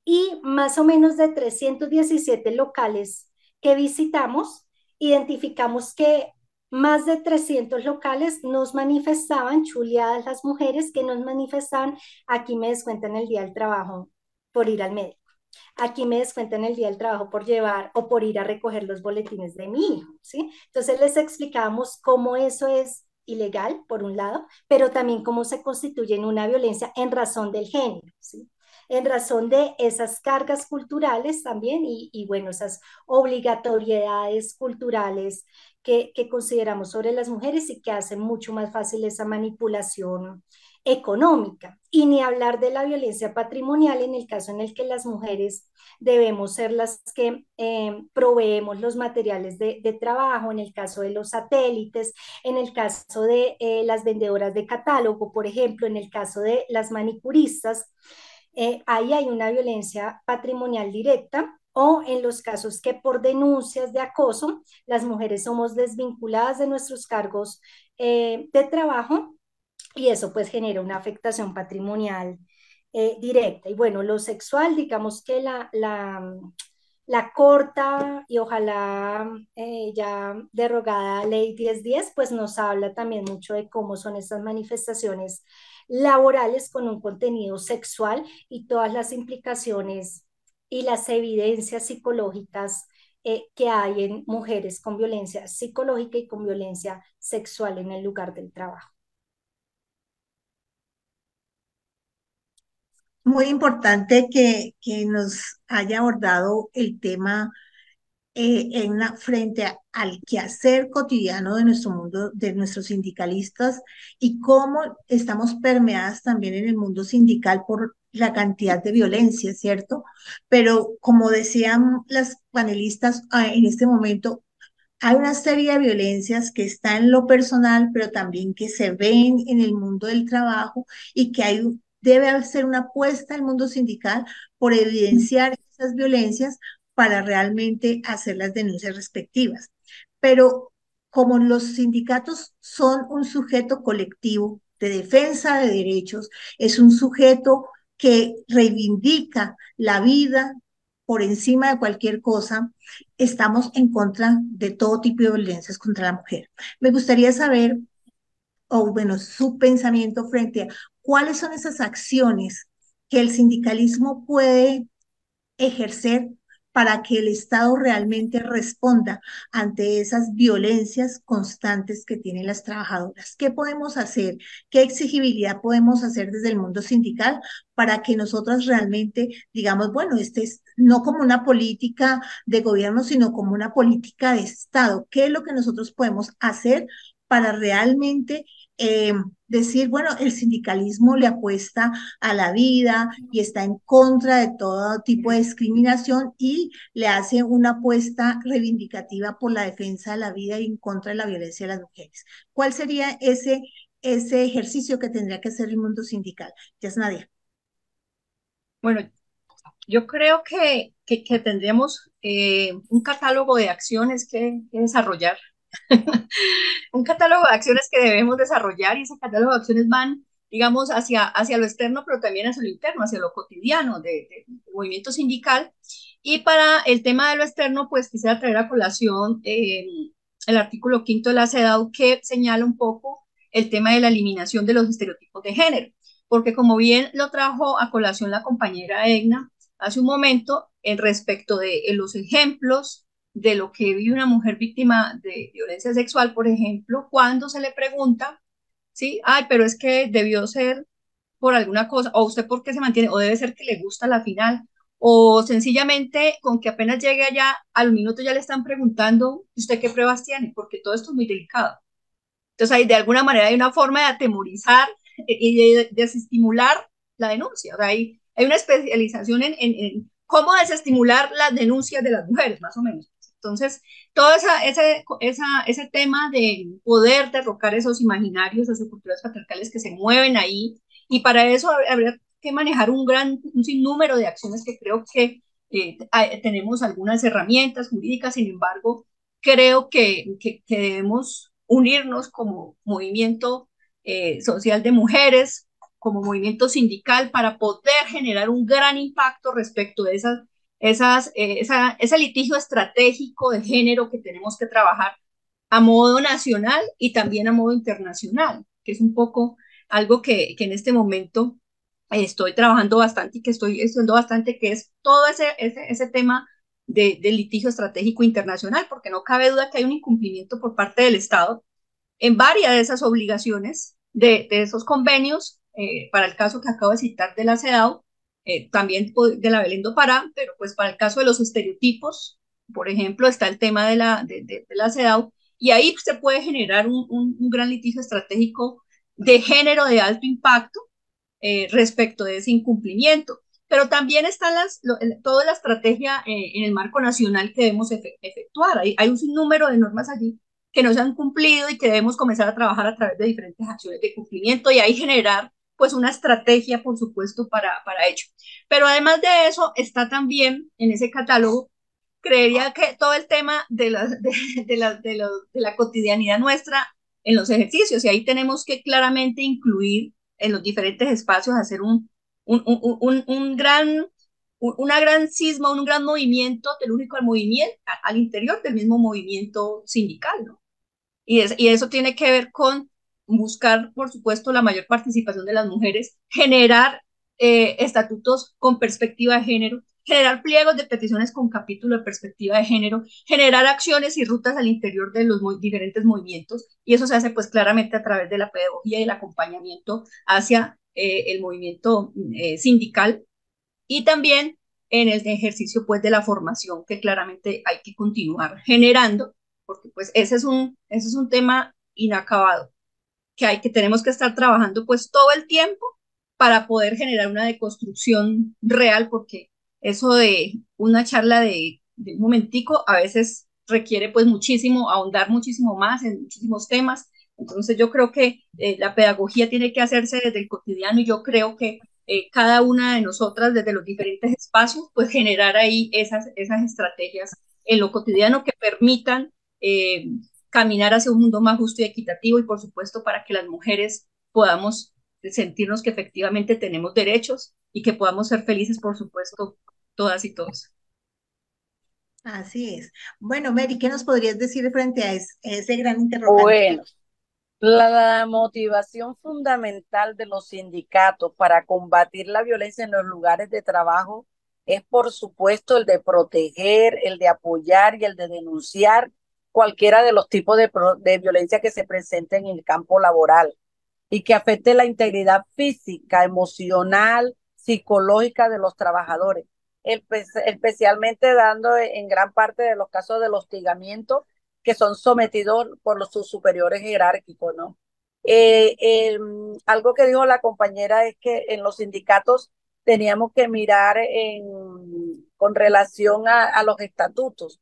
y más o menos de 317 locales que visitamos, identificamos que más de 300 locales nos manifestaban, chuleadas las mujeres que nos manifestaban, aquí me descuentan el día del trabajo por ir al médico, aquí me descuentan el día del trabajo por llevar o por ir a recoger los boletines de mi hijo, ¿sí? Entonces les explicábamos cómo eso es ilegal, por un lado, pero también cómo se constituye en una violencia en razón del género, ¿sí? En razón de esas cargas culturales también y, bueno, esas obligatoriedades culturales que, que, consideramos sobre las mujeres y que hacen mucho más fácil esa manipulación económica. Y ni hablar de la violencia patrimonial en el caso en el que las mujeres debemos ser las que eh, proveemos los materiales de, de, trabajo, en el caso de los satélites, en el caso de eh, las vendedoras de catálogo, por ejemplo, en el caso de las manicuristas. Eh, ahí hay una violencia patrimonial directa o en los casos que por denuncias de acoso las mujeres somos desvinculadas de nuestros cargos eh, de trabajo y eso pues genera una afectación patrimonial eh, directa. Y bueno, lo sexual, digamos que la, la, la corta y ojalá ya derogada ley 1010 pues nos habla también mucho de cómo son estas manifestaciones laborales con un contenido sexual y todas las implicaciones y las evidencias psicológicas eh, que hay en mujeres con violencia psicológica y con violencia sexual en el lugar del trabajo. Muy importante que, que nos haya abordado el tema eh, en una, frente al quehacer cotidiano de nuestro mundo, de nuestros sindicalistas y cómo estamos permeadas también en el mundo sindical por la cantidad de violencia, ¿cierto? Pero como decían las panelistas ah, en este momento, hay una serie de violencias que están en lo personal, pero también que se ven en el mundo del trabajo y que hay, debe hacer una apuesta el mundo sindical por evidenciar esas violencias para realmente hacer las denuncias respectivas. Pero como los sindicatos son un sujeto colectivo de defensa de derechos, es un sujeto que reivindica la vida por encima de cualquier cosa, estamos en contra de todo tipo de violencias contra la mujer. Me gustaría saber, o bueno, su pensamiento frente a cuáles son esas acciones que el sindicalismo puede ejercer para que el Estado realmente responda ante esas violencias constantes que tienen las trabajadoras. ¿Qué podemos hacer? ¿Qué exigibilidad podemos hacer desde el mundo sindical para que nosotras realmente digamos, bueno, este es no como una política de gobierno, sino como una política de Estado? ¿Qué es lo que nosotros podemos hacer para realmente eh, decir, bueno, el sindicalismo le apuesta a la vida y está en contra de todo tipo de discriminación y le hace una apuesta reivindicativa por la defensa de la vida y en contra de la violencia de las mujeres. ¿Cuál sería ese, ese ejercicio que tendría que hacer el mundo sindical? Ya es Nadia. Bueno, yo creo que, que, tendríamos eh, un catálogo de acciones que desarrollar un catálogo de acciones que debemos desarrollar y ese catálogo de acciones van, digamos, hacia, hacia lo externo, pero también hacia lo interno, hacia lo cotidiano del de, movimiento sindical. Y para el tema de lo externo, pues quisiera traer a colación eh, el artículo quinto de la CEDAW que señala un poco el tema de la eliminación de los estereotipos de género, porque como bien lo trajo a colación la compañera Egna hace un momento, en respecto de los ejemplos de lo que vive una mujer víctima de violencia sexual, por ejemplo, cuando se le pregunta, ¿sí? Ay, pero es que debió ser por alguna cosa, o usted por qué se mantiene, o debe ser que le gusta la final, o sencillamente con que apenas llegue allá, al minuto ya le están preguntando, ¿usted qué pruebas tiene? Porque todo esto es muy delicado. Entonces, hay, de alguna manera hay una forma de atemorizar y de, desestimular la denuncia. O hay una especialización en, en, en cómo desestimular las denuncias de las mujeres, más o menos. Entonces, todo esa, ese, esa, ese tema de poder derrocar esos imaginarios, esas culturas patriarcales que se mueven ahí, y para eso habría que manejar un gran un sinnúmero de acciones que creo que eh, tenemos algunas herramientas jurídicas, sin embargo, creo que, que, debemos unirnos como movimiento eh, social de mujeres, como movimiento sindical, para poder generar un gran impacto respecto de esas esas, eh, ese litigio estratégico de género que tenemos que trabajar a modo nacional y también a modo internacional, que es un poco algo que, que en este momento estoy trabajando bastante y que estoy estudiando bastante, que es todo ese, ese, ese tema de, del litigio estratégico internacional, porque no cabe duda que hay un incumplimiento por parte del Estado en varias de esas obligaciones de, de esos convenios, eh, para el caso que acabo de citar de la CEDAW, eh, también de la Belén do Pará, pero pues para el caso de los estereotipos, por ejemplo, está el tema de la, de, de, la CEDAW, y ahí se puede generar un, un, gran litigio estratégico de género de alto impacto eh, respecto de ese incumplimiento. Pero también está las, toda la estrategia eh, en el marco nacional que debemos efectuar. Hay, hay un sinnúmero de normas allí que no se han cumplido y que debemos comenzar a trabajar a través de diferentes acciones de cumplimiento y ahí generar pues una estrategia, por supuesto, para, para ello. Pero además de eso, está también en ese catálogo, creería que todo el tema de la, de, la, de, la cotidianidad nuestra en los ejercicios, y ahí tenemos que claramente incluir en los diferentes espacios, hacer un, un, un, un gran una gran cisma, un gran movimiento telúrico al movimiento, al interior del mismo movimiento sindical, ¿no? Y, es, y eso tiene que ver con buscar, por supuesto, la mayor participación de las mujeres, generar eh, estatutos con perspectiva de género, generar pliegos de peticiones con capítulo de perspectiva de género, generar acciones y rutas al interior de los diferentes movimientos, y eso se hace pues claramente a través de la pedagogía y el acompañamiento hacia eh, el movimiento eh, sindical y también en el ejercicio pues de la formación que claramente hay que continuar generando, porque pues ese es un, ese es un tema inacabado que hay que tenemos que estar trabajando pues todo el tiempo para poder generar una deconstrucción real, porque eso de una charla de, un momentico a veces requiere pues muchísimo, ahondar muchísimo más en muchísimos temas. Entonces yo creo que eh, la pedagogía tiene que hacerse desde el cotidiano y yo creo que eh, cada una de nosotras desde los diferentes espacios pues generar ahí esas, esas estrategias en lo cotidiano que permitan eh, caminar hacia un mundo más justo y equitativo y por supuesto para que las mujeres podamos sentirnos que efectivamente tenemos derechos y que podamos ser felices, por supuesto, todas y todos. Así es. Bueno, Mary, ¿qué nos podrías decir frente a ese, gran interrogante? Bueno, la, motivación fundamental de los sindicatos para combatir la violencia en los lugares de trabajo es por supuesto el de proteger, el de apoyar y el de denunciar cualquiera de los tipos de, de violencia que se presenten en el campo laboral y que afecte la integridad física, emocional, psicológica de los trabajadores, especialmente dando en gran parte de los casos del hostigamiento que son sometidos por los, sus superiores jerárquicos, ¿no? Eh, algo que dijo la compañera es que en los sindicatos teníamos que mirar en, con relación a, a los estatutos.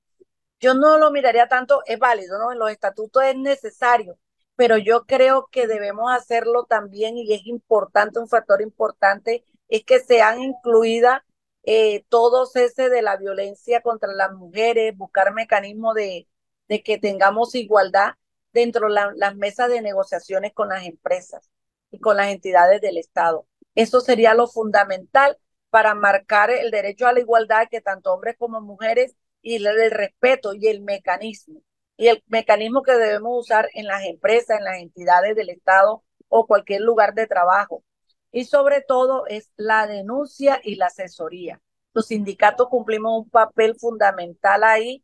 Yo no lo miraría tanto, es válido, ¿no? En los estatutos es necesario, pero yo creo que debemos hacerlo también y es importante, un factor importante, es que sean incluidas eh, todos ese de la violencia contra las mujeres, buscar mecanismos de, de que tengamos igualdad dentro de las mesas de negociaciones con las empresas y con las entidades del Estado. Eso sería lo fundamental para marcar el derecho a la igualdad que tanto hombres como mujeres y el respeto y el mecanismo y el mecanismo que debemos usar en las empresas, en las entidades del Estado o cualquier lugar de trabajo. Y sobre todo es la denuncia y la asesoría. Los sindicatos cumplimos un papel fundamental ahí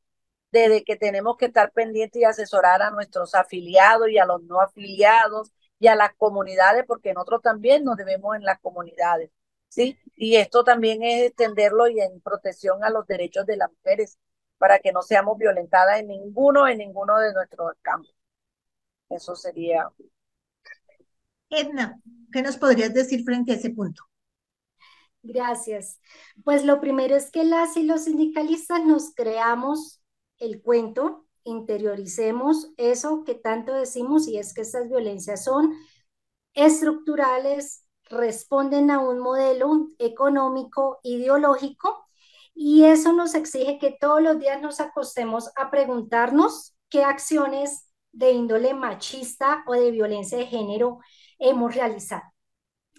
desde que tenemos que estar pendientes y asesorar a nuestros afiliados y a los no afiliados y a las comunidades, porque nosotros también nos debemos en las comunidades, ¿sí? Y esto también es extenderlo y en protección a los derechos de las mujeres, para que no seamos violentadas en ninguno, en ninguno de nuestros campos. Eso sería. Edna, ¿qué nos podrías decir frente a ese punto? Gracias. Pues lo primero es que las y los sindicalistas nos creamos el cuento, interioricemos eso que tanto decimos y es que estas violencias son estructurales, responden a un modelo económico, ideológico y eso nos exige que todos los días nos acostemos a preguntarnos qué acciones de índole machista o de violencia de género hemos realizado.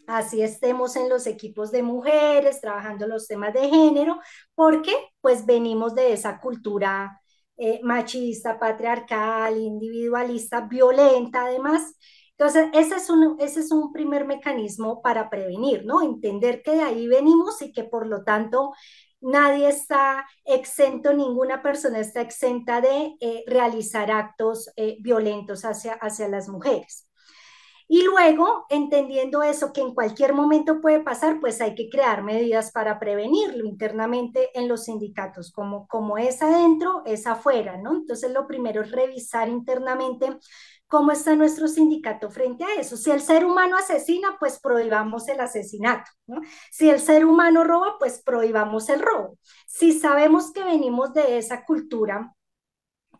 Así estemos en los equipos de mujeres, trabajando los temas de género, porque pues venimos de esa cultura eh, machista, patriarcal, individualista, violenta además. Entonces, ese es, un, ese es un primer mecanismo para prevenir, ¿no? Entender que de ahí venimos y que por lo tanto nadie está exento, ninguna persona está exenta de eh, realizar actos eh, violentos hacia, hacia las mujeres. Y luego, entendiendo eso que en cualquier momento puede pasar, pues hay que crear medidas para prevenirlo internamente en los sindicatos, como, como es adentro, es afuera, ¿no? Entonces, lo primero es revisar internamente cómo está nuestro sindicato frente a eso. Si el ser humano asesina, pues prohibamos el asesinato. Si el ser humano roba, pues prohibamos el robo. Si sabemos que venimos de esa cultura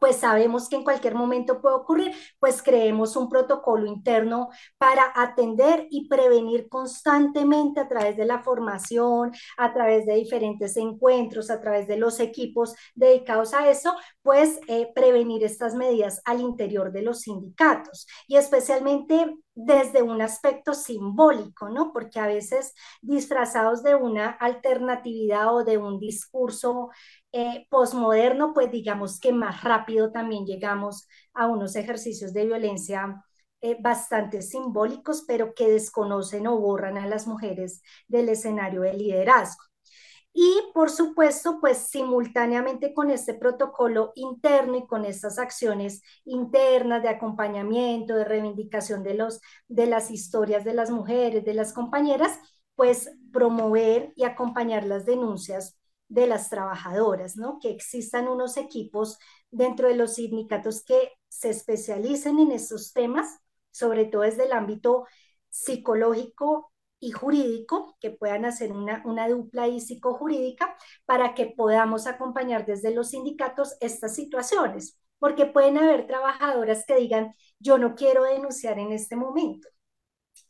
pues sabemos que en cualquier momento puede ocurrir, pues creemos un protocolo interno para atender y prevenir constantemente a través de la formación, a través de diferentes encuentros, a través de los equipos dedicados a eso, pues eh, prevenir estas medidas al interior de los sindicatos. Y especialmente desde un aspecto simbólico, ¿no? Porque a veces disfrazados de una alternatividad o de un discurso eh, posmoderno, pues digamos que más rápido también llegamos a unos ejercicios de violencia eh, bastante simbólicos, pero que desconocen o borran a las mujeres del escenario de liderazgo. Y por supuesto, pues simultáneamente con este protocolo interno y con estas acciones internas de acompañamiento, de reivindicación de, los, de las historias de las mujeres, de las compañeras, pues promover y acompañar las denuncias de las trabajadoras, ¿no? Que existan unos equipos dentro de los sindicatos que se especialicen en estos temas, sobre todo desde el ámbito psicológico y jurídico, que puedan hacer una, una dupla y psicojurídica para que podamos acompañar desde los sindicatos estas situaciones, porque pueden haber trabajadoras que digan, yo no quiero denunciar en este momento,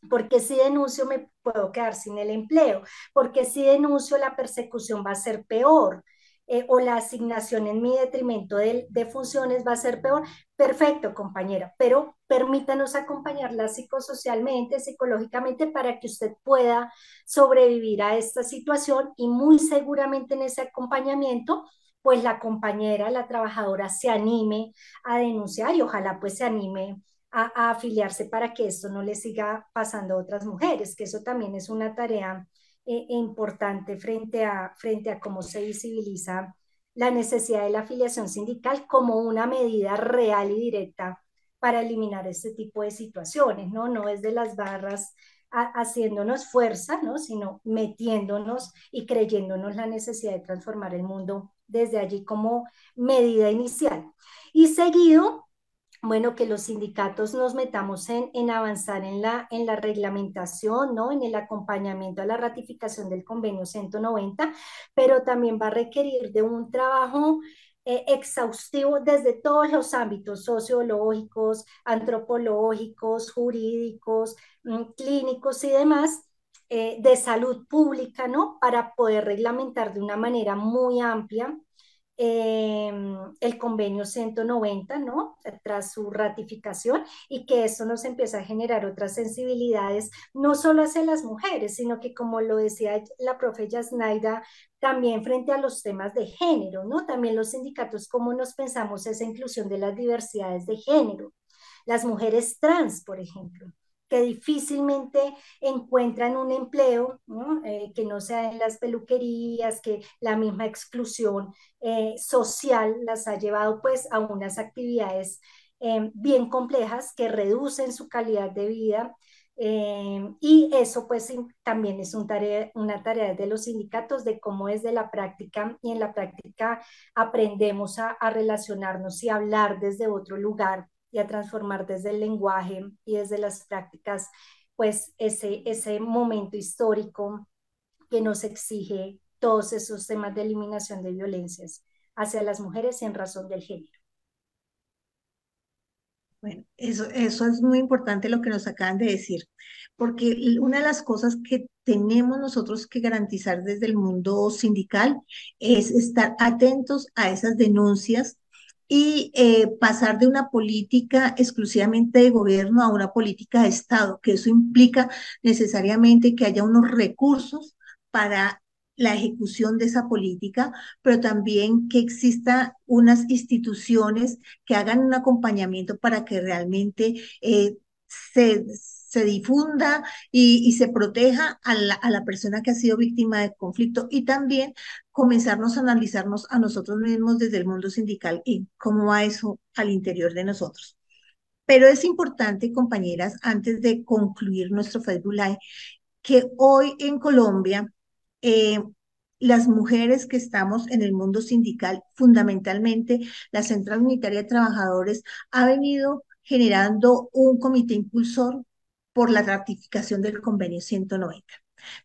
porque si denuncio me puedo quedar sin el empleo, porque si denuncio la persecución va a ser peor. Eh, o la asignación en mi detrimento de, funciones va a ser peor. Perfecto, compañera, pero permítanos acompañarla psicosocialmente, psicológicamente, para que usted pueda sobrevivir a esta situación y muy seguramente en ese acompañamiento, pues la compañera, la trabajadora se anime a denunciar y ojalá pues se anime a, afiliarse para que esto no le siga pasando a otras mujeres, que eso también es una tarea eh, e importante frente a, frente a cómo se visibiliza la necesidad de la afiliación sindical como una medida real y directa para eliminar este tipo de situaciones, ¿no? No es de las barras haciéndonos fuerza, ¿no? Sino metiéndonos y creyéndonos la necesidad de transformar el mundo desde allí como medida inicial. Y seguido, bueno, que los sindicatos nos metamos en, en avanzar en la, en la reglamentación, ¿no? En el acompañamiento a la ratificación del convenio 190, pero también va a requerir de un trabajo eh, exhaustivo desde todos los ámbitos sociológicos, antropológicos, jurídicos, mm, clínicos y demás, eh, de salud pública, ¿no? Para poder reglamentar de una manera muy amplia Em, el convenio 190, ¿no? Tras su ratificación y que eso nos empieza a generar otras sensibilidades, no solo hacia las mujeres, sino que como lo decía la profe Yasnaida, también frente a los temas de género, ¿no? También los sindicatos, cómo nos pensamos esa inclusión de las diversidades de género. Las mujeres trans, por ejemplo que difícilmente encuentran un empleo, eh, que no sea en las peluquerías, que la misma exclusión eh, social las ha llevado pues a unas actividades eh, bien complejas que reducen su calidad de vida. y eso pues también es un tarea, una tarea de los sindicatos de cómo es de la práctica y en la práctica aprendemos a, a relacionarnos y hablar desde otro lugar y a transformar desde el lenguaje y desde las prácticas, pues ese, ese momento histórico que nos exige todos esos temas de eliminación de violencias hacia las mujeres en razón del género. Bueno, eso, eso es muy importante lo que nos acaban de decir, porque una de las cosas que tenemos nosotros que garantizar desde el mundo sindical es estar atentos a esas denuncias y eh, pasar de una política exclusivamente de gobierno a una política de Estado, que eso implica necesariamente que haya unos recursos para la ejecución de esa política, pero también que exista unas instituciones que hagan un acompañamiento para que realmente eh, se se difunda y, se proteja a la, a la, persona que ha sido víctima de conflicto y también comenzarnos a analizarnos a nosotros mismos desde el mundo sindical y cómo va eso al interior de nosotros. Pero es importante, compañeras, antes de concluir nuestro Facebook Live, que hoy en Colombia eh, las mujeres que estamos en el mundo sindical, fundamentalmente la Central Unitaria de Trabajadores, ha venido generando un comité impulsor por la ratificación del convenio 190.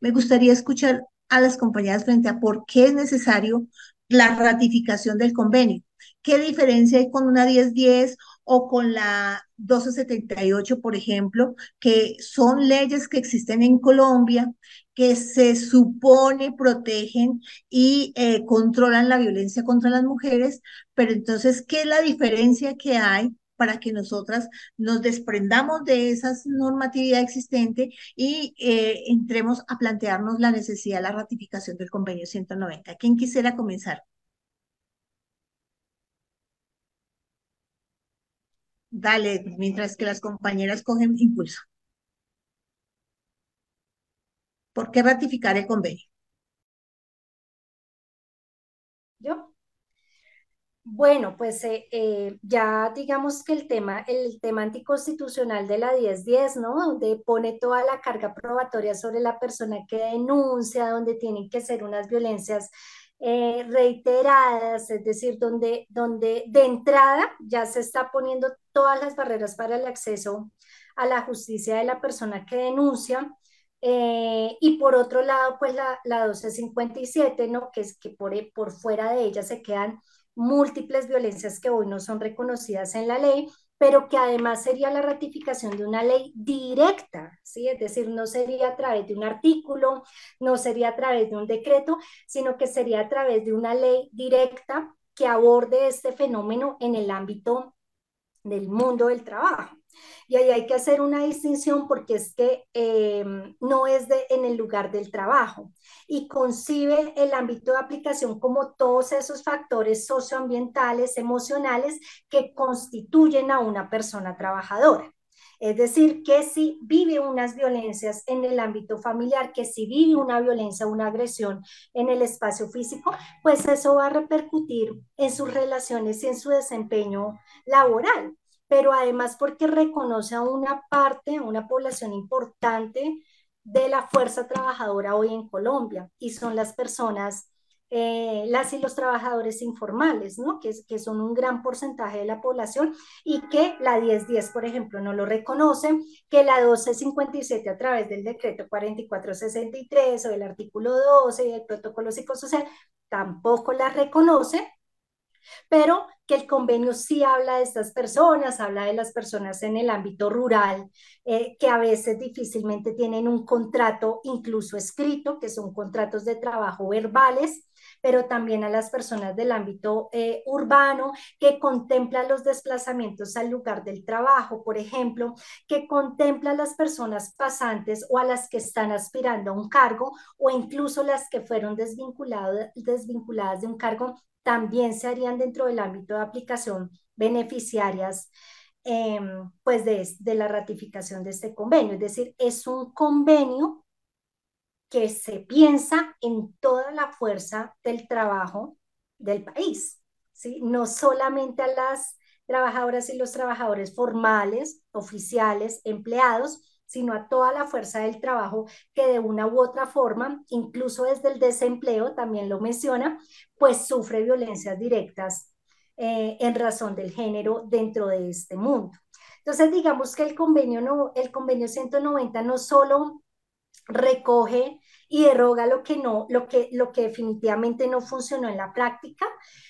Me gustaría escuchar a las compañeras frente a por qué es necesario la ratificación del convenio. ¿Qué diferencia hay con una 1010 o con la 1278, por ejemplo, que son leyes que existen en Colombia, que se supone protegen y eh, controlan la violencia contra las mujeres, pero entonces, ¿qué es la diferencia que hay para que nosotras nos desprendamos de esa normatividad existente y eh, entremos a plantearnos la necesidad de la ratificación del convenio 190. ¿Quién quisiera comenzar? Dale, mientras que las compañeras cogen impulso. ¿Por qué ratificar el convenio? ¿Yo? Bueno, pues eh, eh, ya digamos que el tema, el tema anticonstitucional de la 1010, ¿no? Donde pone toda la carga probatoria sobre la persona que denuncia, donde tienen que ser unas violencias eh, reiteradas, es decir, donde, donde de entrada ya se está poniendo todas las barreras para el acceso a la justicia de la persona que denuncia. y por otro lado, pues la, la 1257, ¿no? Que es que por, por fuera de ella se quedan múltiples violencias que hoy no son reconocidas en la ley, pero que además sería la ratificación de una ley directa, ¿sí? Es decir, no sería a través de un artículo, no sería a través de un decreto, sino que sería a través de una ley directa que aborde este fenómeno en el ámbito del mundo del trabajo. Y ahí hay que hacer una distinción porque es que em, no es de, en el lugar del trabajo y concibe el ámbito de aplicación como todos esos factores socioambientales, emocionales que constituyen a una persona trabajadora. Es decir, que si vive unas violencias en el ámbito familiar, que si vive una violencia, una agresión en el espacio físico, pues eso va a repercutir en sus relaciones y en su desempeño laboral. Pero además porque reconoce a una parte, a una población importante de la fuerza trabajadora hoy en Colombia y son las personas eh, las y los trabajadores informales, ¿no? Que, que, son un gran porcentaje de la población y que la 1010, por ejemplo, no lo reconoce, que la 1257 a través del decreto 4463 o del artículo 12 del protocolo psicosocial tampoco la reconoce, pero que el convenio sí habla de estas personas, habla de las personas en el ámbito rural, eh, que a veces difícilmente tienen un contrato incluso escrito, que son contratos de trabajo verbales, pero también a las personas del ámbito eh, urbano, que contempla los desplazamientos al lugar del trabajo, por ejemplo, que contempla a las personas pasantes o a las que están aspirando a un cargo o incluso las que fueron desvinculadas de un cargo también se harían dentro del ámbito de aplicación beneficiarias em, pues de, de la ratificación de este convenio. Es decir, es un convenio que se piensa en toda la fuerza del trabajo del país, ¿sí? no solamente a las trabajadoras y los trabajadores formales, oficiales, empleados, sino a toda la fuerza del trabajo que de una u otra forma, incluso desde el desempleo, también lo menciona, pues sufre violencias directas eh, en razón del género dentro de este mundo. Entonces, digamos que el convenio, no, el convenio 190 no solo recoge y deroga lo que no, lo que, lo que definitivamente no funcionó en la práctica,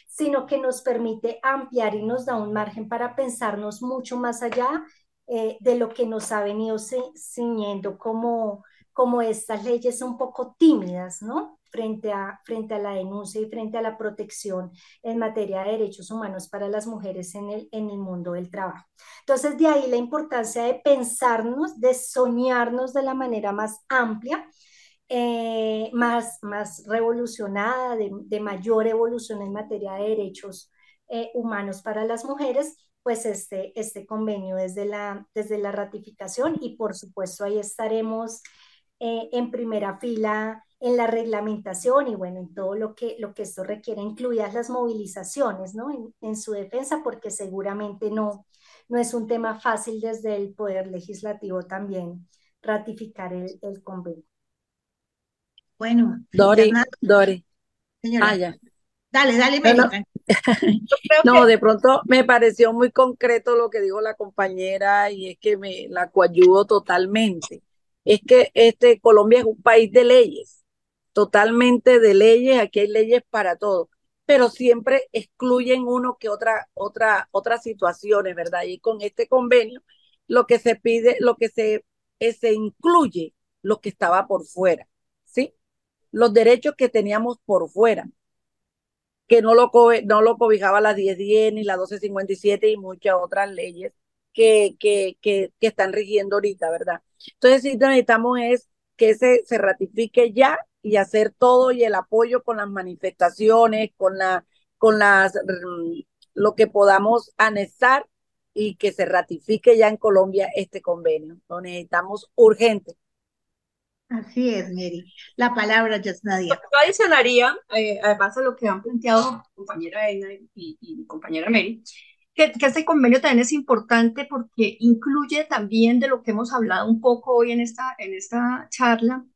sino que nos permite ampliar y nos da un margen para pensarnos mucho más allá eh, de lo que nos ha venido ciñendo como, como estas leyes un poco tímidas, ¿no? Frente a, frente a la denuncia y frente a la protección en materia de derechos humanos para las mujeres en el, en el mundo del trabajo. Entonces, de ahí la importancia de pensarnos, de soñarnos de la manera más amplia, eh, más, más revolucionada, de, de, mayor evolución en materia de derechos eh, humanos para las mujeres pues este, este convenio desde la, desde la ratificación y por supuesto ahí estaremos eh, en primera fila en la reglamentación y bueno, en todo lo que, lo que esto requiere, incluidas las movilizaciones, ¿no? En, en, su defensa, porque seguramente no, no es un tema fácil desde el Poder Legislativo también ratificar el, el convenio. Bueno, Dori, Dori. Señora. Ah, ya. Dale, dale, No, no. que- de pronto me pareció muy concreto lo que dijo la compañera y es que me la coayudo totalmente. Es que este Colombia es un país de leyes, totalmente de leyes, aquí hay leyes para todo, pero siempre excluyen uno que otra, otra, otras situaciones, ¿verdad? Y con este convenio lo que se pide, lo que se, eh, se incluye lo que estaba por fuera, ¿sí? Los derechos que teníamos por fuera que no lo, co no lo cobijaba la 1010 ni la 1257 y muchas otras leyes que, que, que, que están rigiendo ahorita, ¿verdad? Entonces, sí necesitamos es que se, se ratifique ya y hacer todo y el apoyo con las manifestaciones, con, la, con las, mm, lo que podamos anexar y que se ratifique ya en Colombia este convenio. Lo necesitamos urgente. Así es, Mary. La palabra, Yasnadia. Yo adicionaría, eh, además a lo que han planteado compañera Eina y, y compañera Mary, que, que, este convenio también es importante porque incluye también de lo que hemos hablado un poco hoy en esta, en esta charla,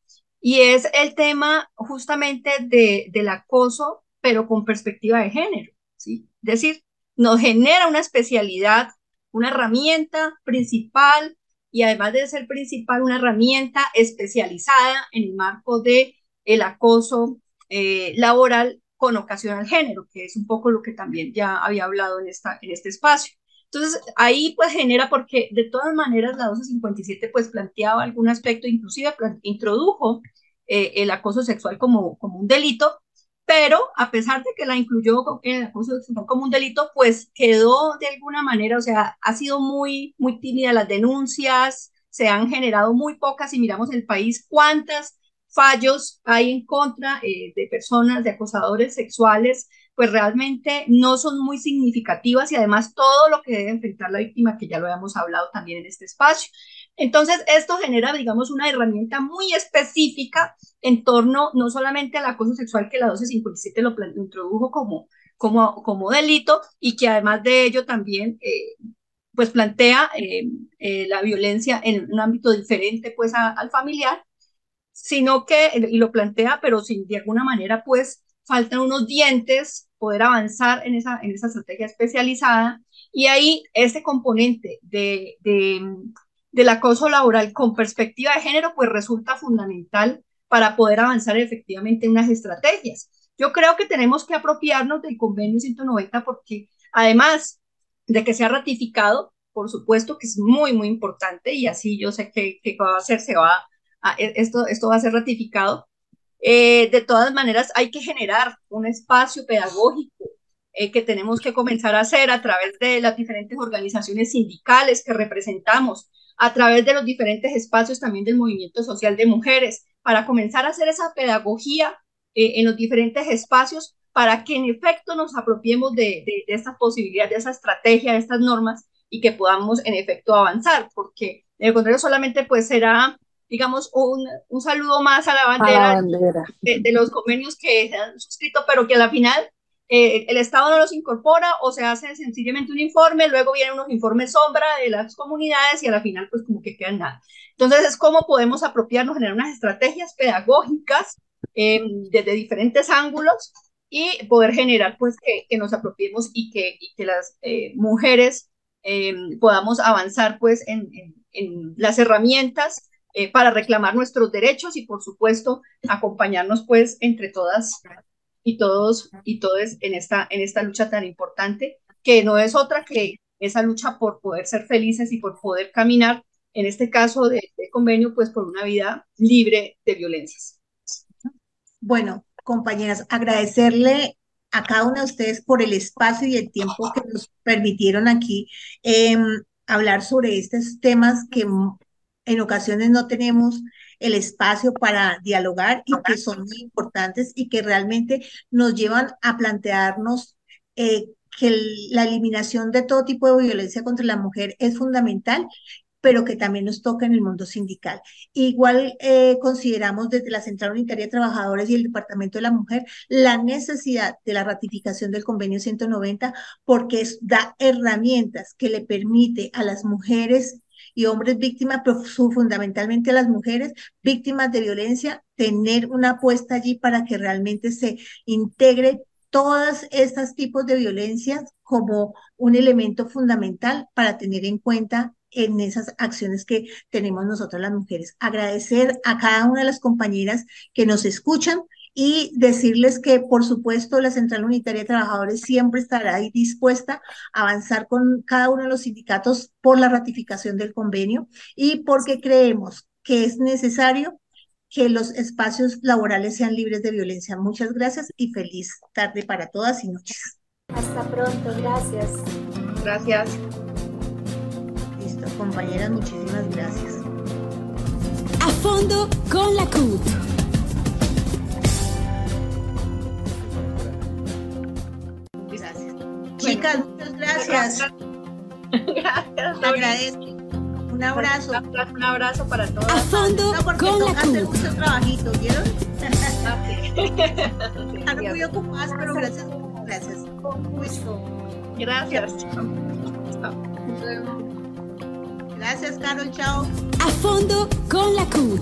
y es el tema justamente de, del acoso, pero con perspectiva de género, ¿sí? Es decir, nos genera una especialidad, una herramienta principal y además de ser principal, una herramienta especializada en el marco de el acoso eh, laboral con ocasión al género, que es un poco lo que también ya había hablado en, esta, en este espacio. Entonces, ahí pues genera, porque de todas maneras la 1257 pues planteaba algún aspecto, inclusive introdujo eh, el acoso sexual como, como un delito, pero a pesar de que la incluyó sexual como un delito, pues quedó de alguna manera, o sea, ha sido muy, muy tímida las denuncias, se han generado muy pocas y miramos el país cuántas fallos hay en contra eh, de personas, de acosadores sexuales, pues realmente no son muy significativas y además todo lo que debe enfrentar la víctima, que ya lo habíamos hablado también en este espacio. Entonces, esto genera, digamos, una herramienta muy específica en torno no solamente al acoso sexual que la 1257 lo, introdujo como, como, como delito y que además de ello también eh, pues plantea eh, eh, la violencia en un ámbito diferente pues al familiar, sino que, y lo plantea, pero sin de alguna manera pues faltan unos dientes, poder avanzar en esa, en esa estrategia especializada. Y ahí ese componente de, de, del acoso laboral con perspectiva de género, pues resulta fundamental para poder avanzar efectivamente en unas estrategias. Yo creo que tenemos que apropiarnos del convenio 190 porque además de que sea ratificado, por supuesto que es muy, muy importante y así yo sé que, que va a ser, se va a, esto, esto va a ser ratificado, eh, de todas maneras, hay que generar un espacio pedagógico eh, que tenemos que comenzar a hacer a través de las diferentes organizaciones sindicales que representamos, a través de los diferentes espacios también del movimiento social de mujeres, para comenzar a hacer esa pedagogía eh, en los diferentes espacios para que en efecto nos apropiemos de, de, de estas posibilidades, de esa estrategia, de estas normas y que podamos en efecto avanzar, porque de lo contrario solamente pues será digamos, un, un saludo más a la bandera, De, los convenios que se han suscrito, pero que a la final eh, el Estado no los incorpora o se hace sencillamente un informe, luego vienen unos informes sombra de las comunidades y a la final pues como que quedan nada. Entonces es cómo podemos apropiarnos, generar unas estrategias pedagógicas eh, desde diferentes ángulos y poder generar pues que, nos apropiemos y que, las eh, mujeres podamos avanzar pues en, en, en las herramientas eh, para reclamar nuestros derechos y por supuesto acompañarnos pues entre todas y todos y todos en esta, en esta lucha tan importante que no es otra que esa lucha por poder ser felices y por poder caminar, en este caso de, convenio, pues por una vida libre de violencias. Bueno, compañeras, agradecerle a cada una de ustedes por el espacio y el tiempo que nos permitieron aquí eh, hablar sobre estos temas que en ocasiones no tenemos el espacio para dialogar y que son muy importantes y que realmente nos llevan a plantearnos eh, que la eliminación de todo tipo de violencia contra la mujer es fundamental pero que también nos toca en el mundo sindical. Igual eh, consideramos desde la Central Unitaria de Trabajadores y el Departamento de la Mujer la necesidad de la ratificación del convenio 190 porque da herramientas que le permite a las mujeres y hombres víctimas, pero fundamentalmente las mujeres víctimas de violencia, tener una apuesta allí para que realmente se integre todos estos tipos de violencias como un elemento fundamental para tener en cuenta en esas acciones que tenemos nosotras las mujeres. Agradecer a cada una de las compañeras que nos escuchan y decirles que, por supuesto, la Central Unitaria de Trabajadores siempre estará ahí dispuesta a avanzar con cada uno de los sindicatos por la ratificación del convenio y porque creemos que es necesario que los espacios laborales sean libres de violencia. Muchas gracias y feliz tarde para todas y noches. Hasta pronto, gracias. Gracias. Listo, compañeras, muchísimas gracias. A fondo con la CUT. Chicas, muchas gracias. Gracias. Te agradezco. Un abrazo. Un abrazo para todos. A fondo No, porque con la toca hacer CUT. muchos trabajitos, ¿vieron? Sí. Están muy ocupadas, pero gracias. Gracias. Con gusto. Gracias. Gracias, Carol. Chao. A fondo con la CUT.